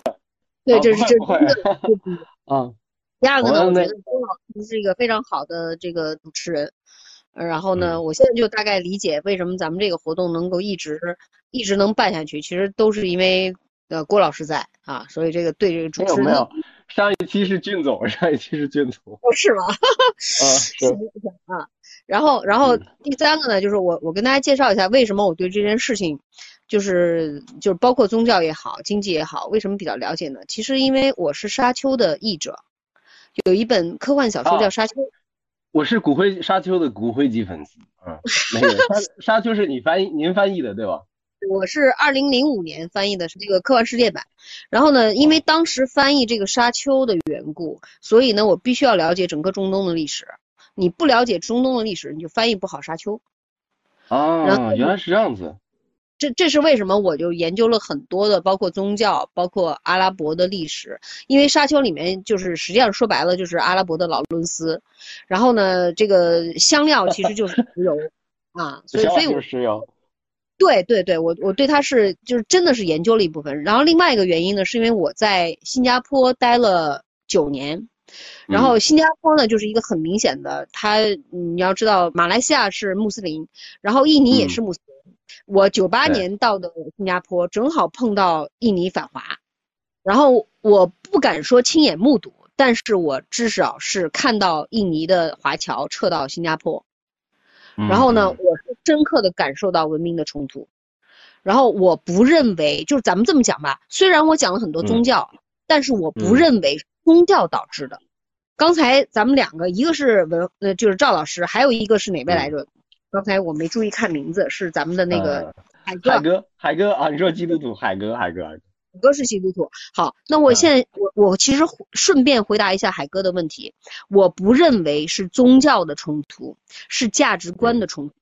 对，这是这第一个。嗯。第二个呢，我觉得郭老师是一个非常好的这个主持人。然后呢，我现在就大概理解为什么咱们这个活动能够一直一直能办下去，其实都是因为呃郭老师在啊，所以这个对这个主持人没有没有，上一期是俊总，上一期是俊总。哦，是吗？啊，是啊。然后，然后第三个呢，就是我我跟大家介绍一下为什么我对这件事情，就是就是包括宗教也好，经济也好，为什么比较了解呢？其实因为我是沙丘的译者，有一本科幻小说叫《沙丘》，我是骨灰沙丘的骨灰级粉丝。嗯，没有沙 沙丘是你翻译您翻译的对吧？我是二零零五年翻译的是这个科幻世界版。然后呢，因为当时翻译这个沙丘的缘故，所以呢，我必须要了解整个中东的历史。你不了解中东的历史，你就翻译不好《沙丘》。啊，原来是这样子。这这是为什么？我就研究了很多的，包括宗教，包括阿拉伯的历史。因为《沙丘》里面就是实际上说白了就是阿拉伯的劳伦斯。然后呢，这个香料其实就是石油啊，所以所以我是石油。对对对，我我对它是就是真的是研究了一部分。然后另外一个原因呢，是因为我在新加坡待了九年。然后新加坡呢，就是一个很明显的，它你要知道，马来西亚是穆斯林，然后印尼也是穆斯林。我九八年到的新加坡，正好碰到印尼反华，然后我不敢说亲眼目睹，但是我至少是看到印尼的华侨撤到新加坡，然后呢，我是深刻的感受到文明的冲突。然后我不认为，就是咱们这么讲吧，虽然我讲了很多宗教，但是我不认为。宗教导致的，刚才咱们两个，一个是文，呃，就是赵老师，还有一个是哪位来着？刚才我没注意看名字，是咱们的那个海哥。海哥，海哥啊，你说基督徒，海哥，海哥，海哥哥是基督徒。好，那我现在我我其实顺便回答一下海哥的问题，我不认为是宗教的冲突，是价值观的冲突，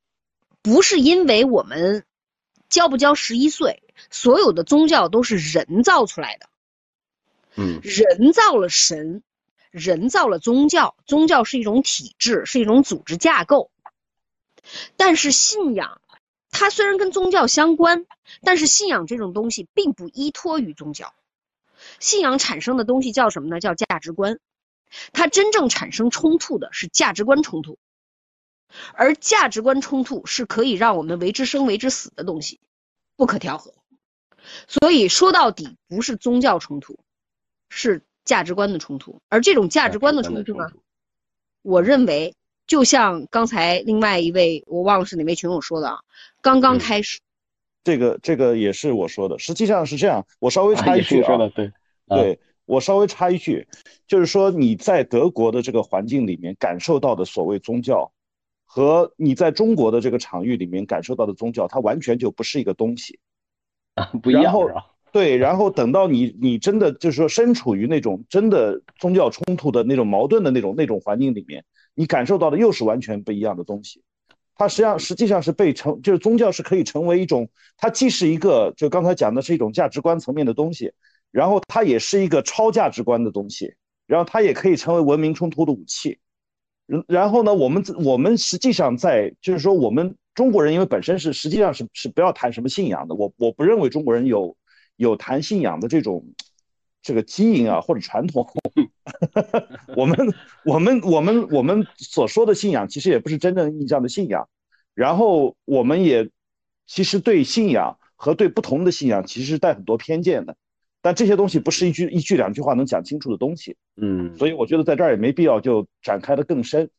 不是因为我们交不交十一岁，所有的宗教都是人造出来的。嗯，人造了神，人造了宗教，宗教是一种体制，是一种组织架构。但是信仰，它虽然跟宗教相关，但是信仰这种东西并不依托于宗教。信仰产生的东西叫什么呢？叫价值观。它真正产生冲突的是价值观冲突，而价值观冲突是可以让我们为之生为之死的东西，不可调和。所以说到底，不是宗教冲突。是价值观的冲突，而这种价值观的冲突呢，我认为就像刚才另外一位我忘了是哪位群友说的啊，刚刚开始，这个这个也是我说的，实际上是这样，我稍微插一句啊，对对，我稍微插一句，就是说你在德国的这个环境里面感受到的所谓宗教，和你在中国的这个场域里面感受到的宗教，它完全就不是一个东西啊，不一样然后对，然后等到你你真的就是说身处于那种真的宗教冲突的那种矛盾的那种那种环境里面，你感受到的又是完全不一样的东西。它实际上实际上是被成就是宗教是可以成为一种，它既是一个就刚才讲的是一种价值观层面的东西，然后它也是一个超价值观的东西，然后它也可以成为文明冲突的武器。然然后呢，我们我们实际上在就是说，我们中国人因为本身是实际上是是不要谈什么信仰的，我我不认为中国人有有谈信仰的这种这个基因啊或者传统。我们我们我们我们所说的信仰其实也不是真正意义上的信仰，然后我们也其实对信仰和对不同的信仰其实是带很多偏见的。但这些东西不是一句一句两句话能讲清楚的东西，嗯，所以我觉得在这儿也没必要就展开的更深。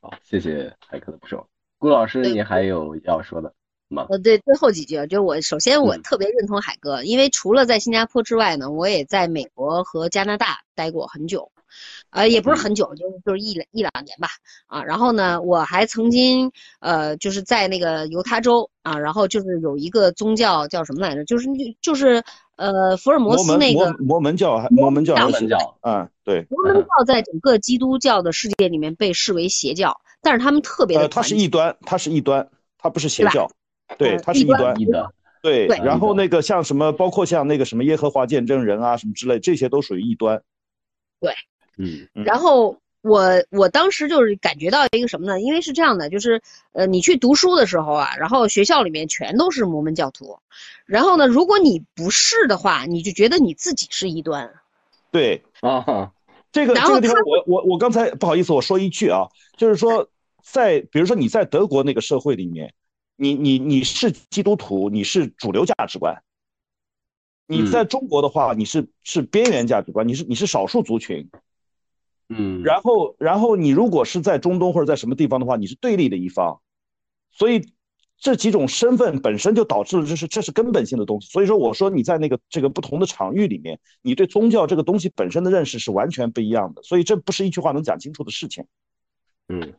好，谢谢海克的不说，顾老师，你还有要说的吗？呃，对，最后几句，就是我首先我特别认同海哥，因为除了在新加坡之外呢，我也在美国和加拿大待过很久，呃，也不是很久，就就是一两一两年吧，啊，然后呢，我还曾经呃就是在那个犹他州啊，然后就是有一个宗教叫什么来着，就是就是。呃，福尔摩斯那个摩门教还摩门教，摩门教，嗯，对，摩门教在整个基督教的世界里面被视为邪教，但是他们特别的，他是异端，他是异端，他不是邪教，对，他是异端，异端，对，然后那个像什么，包括像那个什么耶和华见证人啊，什么之类，这些都属于异端，对，嗯，然后。我我当时就是感觉到一个什么呢？因为是这样的，就是呃，你去读书的时候啊，然后学校里面全都是摩门教徒，然后呢，如果你不是的话，你就觉得你自己是异端。对啊，这个这个地方，我我我刚才不好意思，我说一句啊，就是说，在比如说你在德国那个社会里面，你你你是基督徒，你是主流价值观；你在中国的话，你是是边缘价值观，你是你是少数族群。嗯，然后，然后你如果是在中东或者在什么地方的话，你是对立的一方，所以这几种身份本身就导致了这是这是根本性的东西。所以说，我说你在那个这个不同的场域里面，你对宗教这个东西本身的认识是完全不一样的。所以这不是一句话能讲清楚的事情。嗯，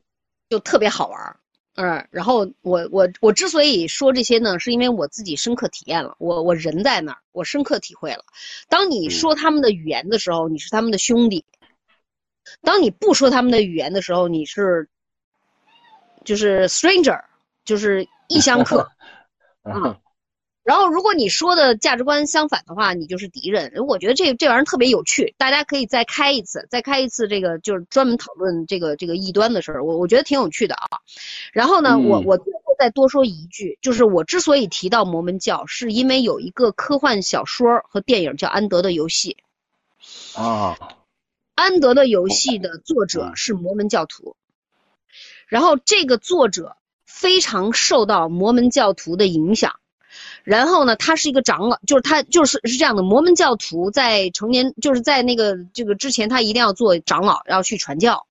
就特别好玩。嗯，然后我我我之所以说这些呢，是因为我自己深刻体验了，我我人在那儿，我深刻体会了。当你说他们的语言的时候，你是他们的兄弟。当你不说他们的语言的时候，你是就是 stranger，就是异乡客 啊。然后如果你说的价值观相反的话，你就是敌人。我觉得这这玩意儿特别有趣，大家可以再开一次，再开一次这个就是专门讨论这个这个异端的事儿。我我觉得挺有趣的啊。然后呢，我我最后再多说一句，就是我之所以提到摩门教，是因为有一个科幻小说和电影叫《安德的游戏》啊。安德的游戏的作者是摩门教徒，然后这个作者非常受到摩门教徒的影响，然后呢，他是一个长老，就是他就是是这样的，摩门教徒在成年就是在那个这个之前，他一定要做长老，要去传教，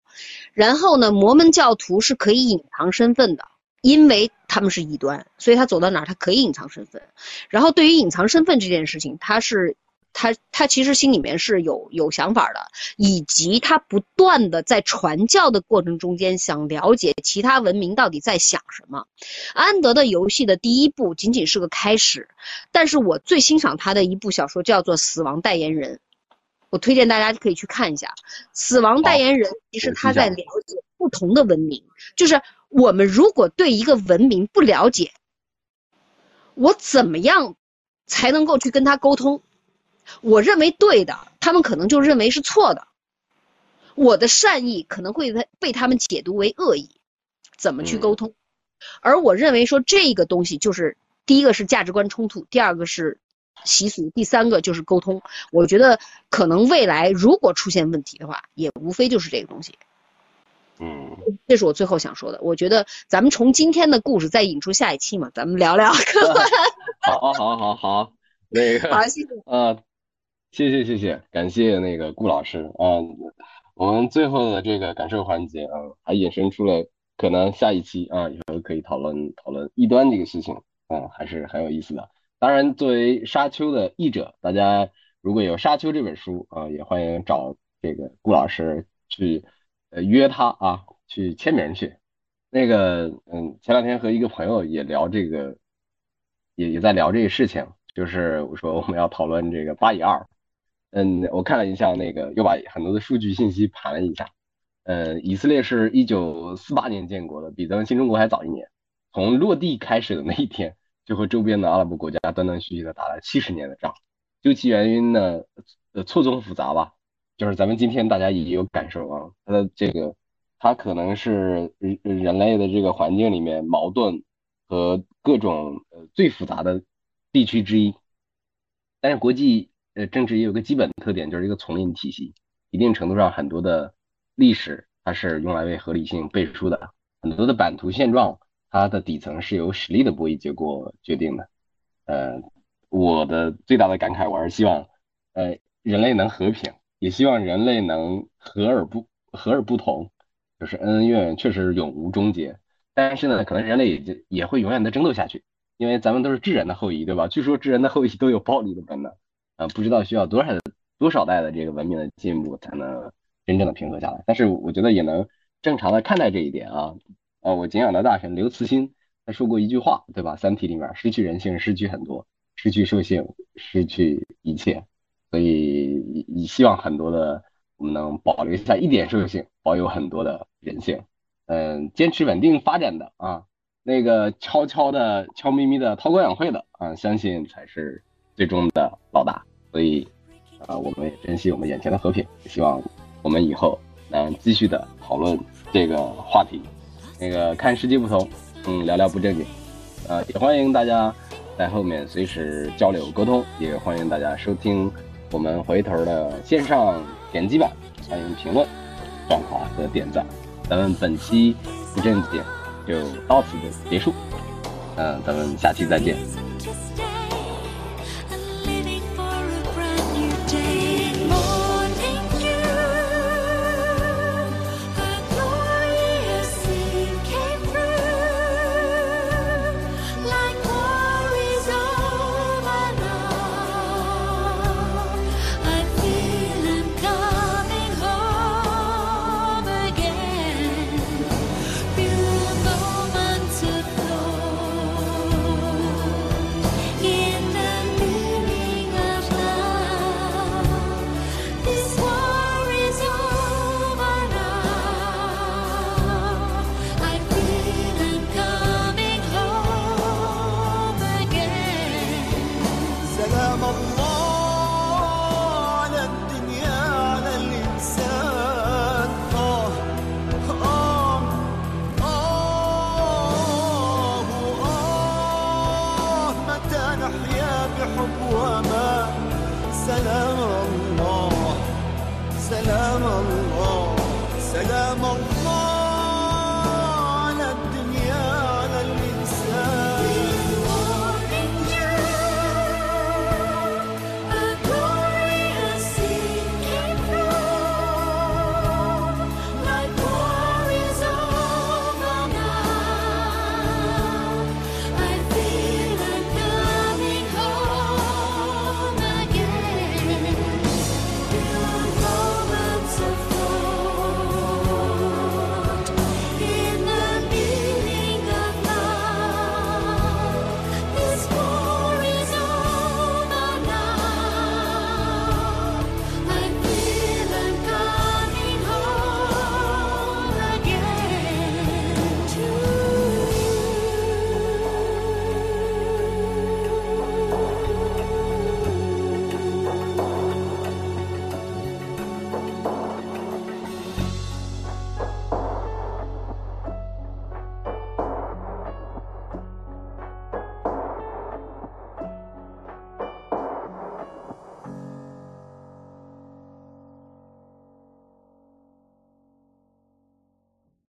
然后呢，摩门教徒是可以隐藏身份的，因为他们是异端，所以他走到哪儿他可以隐藏身份，然后对于隐藏身份这件事情，他是。他他其实心里面是有有想法的，以及他不断的在传教的过程中间想了解其他文明到底在想什么。安德的游戏的第一部仅仅是个开始，但是我最欣赏他的一部小说叫做《死亡代言人》，我推荐大家可以去看一下《死亡代言人》。其实他在了解不同的文明，就是我们如果对一个文明不了解，我怎么样才能够去跟他沟通？我认为对的，他们可能就认为是错的。我的善意可能会被被他们解读为恶意，怎么去沟通？而我认为说这个东西就是第一个是价值观冲突，第二个是习俗，第三个就是沟通。我觉得可能未来如果出现问题的话，也无非就是这个东西。嗯，这是我最后想说的。我觉得咱们从今天的故事再引出下一期嘛，咱们聊聊。好，好，好，好，那个，好，谢谢。啊。谢谢谢谢，感谢那个顾老师啊。我们最后的这个感受环节啊，还衍生出了可能下一期啊，以后可以讨论讨论异端这个事情啊，还是很有意思的。当然，作为沙丘的译者，大家如果有沙丘这本书啊，也欢迎找这个顾老师去呃约他啊，去签名去。那个嗯，前两天和一个朋友也聊这个，也也在聊这个事情，就是我说我们要讨论这个八以二。嗯，我看了一下那个，又把很多的数据信息盘了一下。呃，以色列是一九四八年建国的，比咱们新中国还早一年。从落地开始的那一天，就和周边的阿拉伯国家断断续续的打了七十年的仗。究其原因呢，呃，错综复杂吧。就是咱们今天大家也有感受啊，它的这个，它可能是人人类的这个环境里面矛盾和各种呃最复杂的地区之一。但是国际呃政治也有个基本特点，就是一个丛林体系，一定程度上很多的历史它是用来为合理性背书的，很多的版图现状它的底层是由实力的博弈结果决定的。呃，我的最大的感慨，我是希望呃人类能和平。也希望人类能和而不和而不同，就是恩恩怨怨确实永无终结。但是呢，可能人类也就也会永远的争斗下去，因为咱们都是智人的后裔，对吧？据说智人的后裔都有暴力的本能，呃，不知道需要多少多少代的这个文明的进步才能真正的平和下来。但是我觉得也能正常的看待这一点啊。啊，我敬仰的大神刘慈欣他说过一句话，对吧？《三体》里面失去人性，失去很多，失去兽性，失去一切。所以，以希望很多的我们能保留下一点兽性，保有很多的人性，嗯，坚持稳定发展的啊，那个悄悄的、悄咪咪的韬光养晦的啊，相信才是最终的老大。所以，啊，我们也珍惜我们眼前的和平，希望我们以后能继续的讨论这个话题。那个看世界不同，嗯，聊聊不正经，呃，也欢迎大家在后面随时交流沟通，也欢迎大家收听。我们回头的线上点击版，欢迎评论、转发和点赞。咱们本期不正经就到此结束，嗯，咱们下期再见。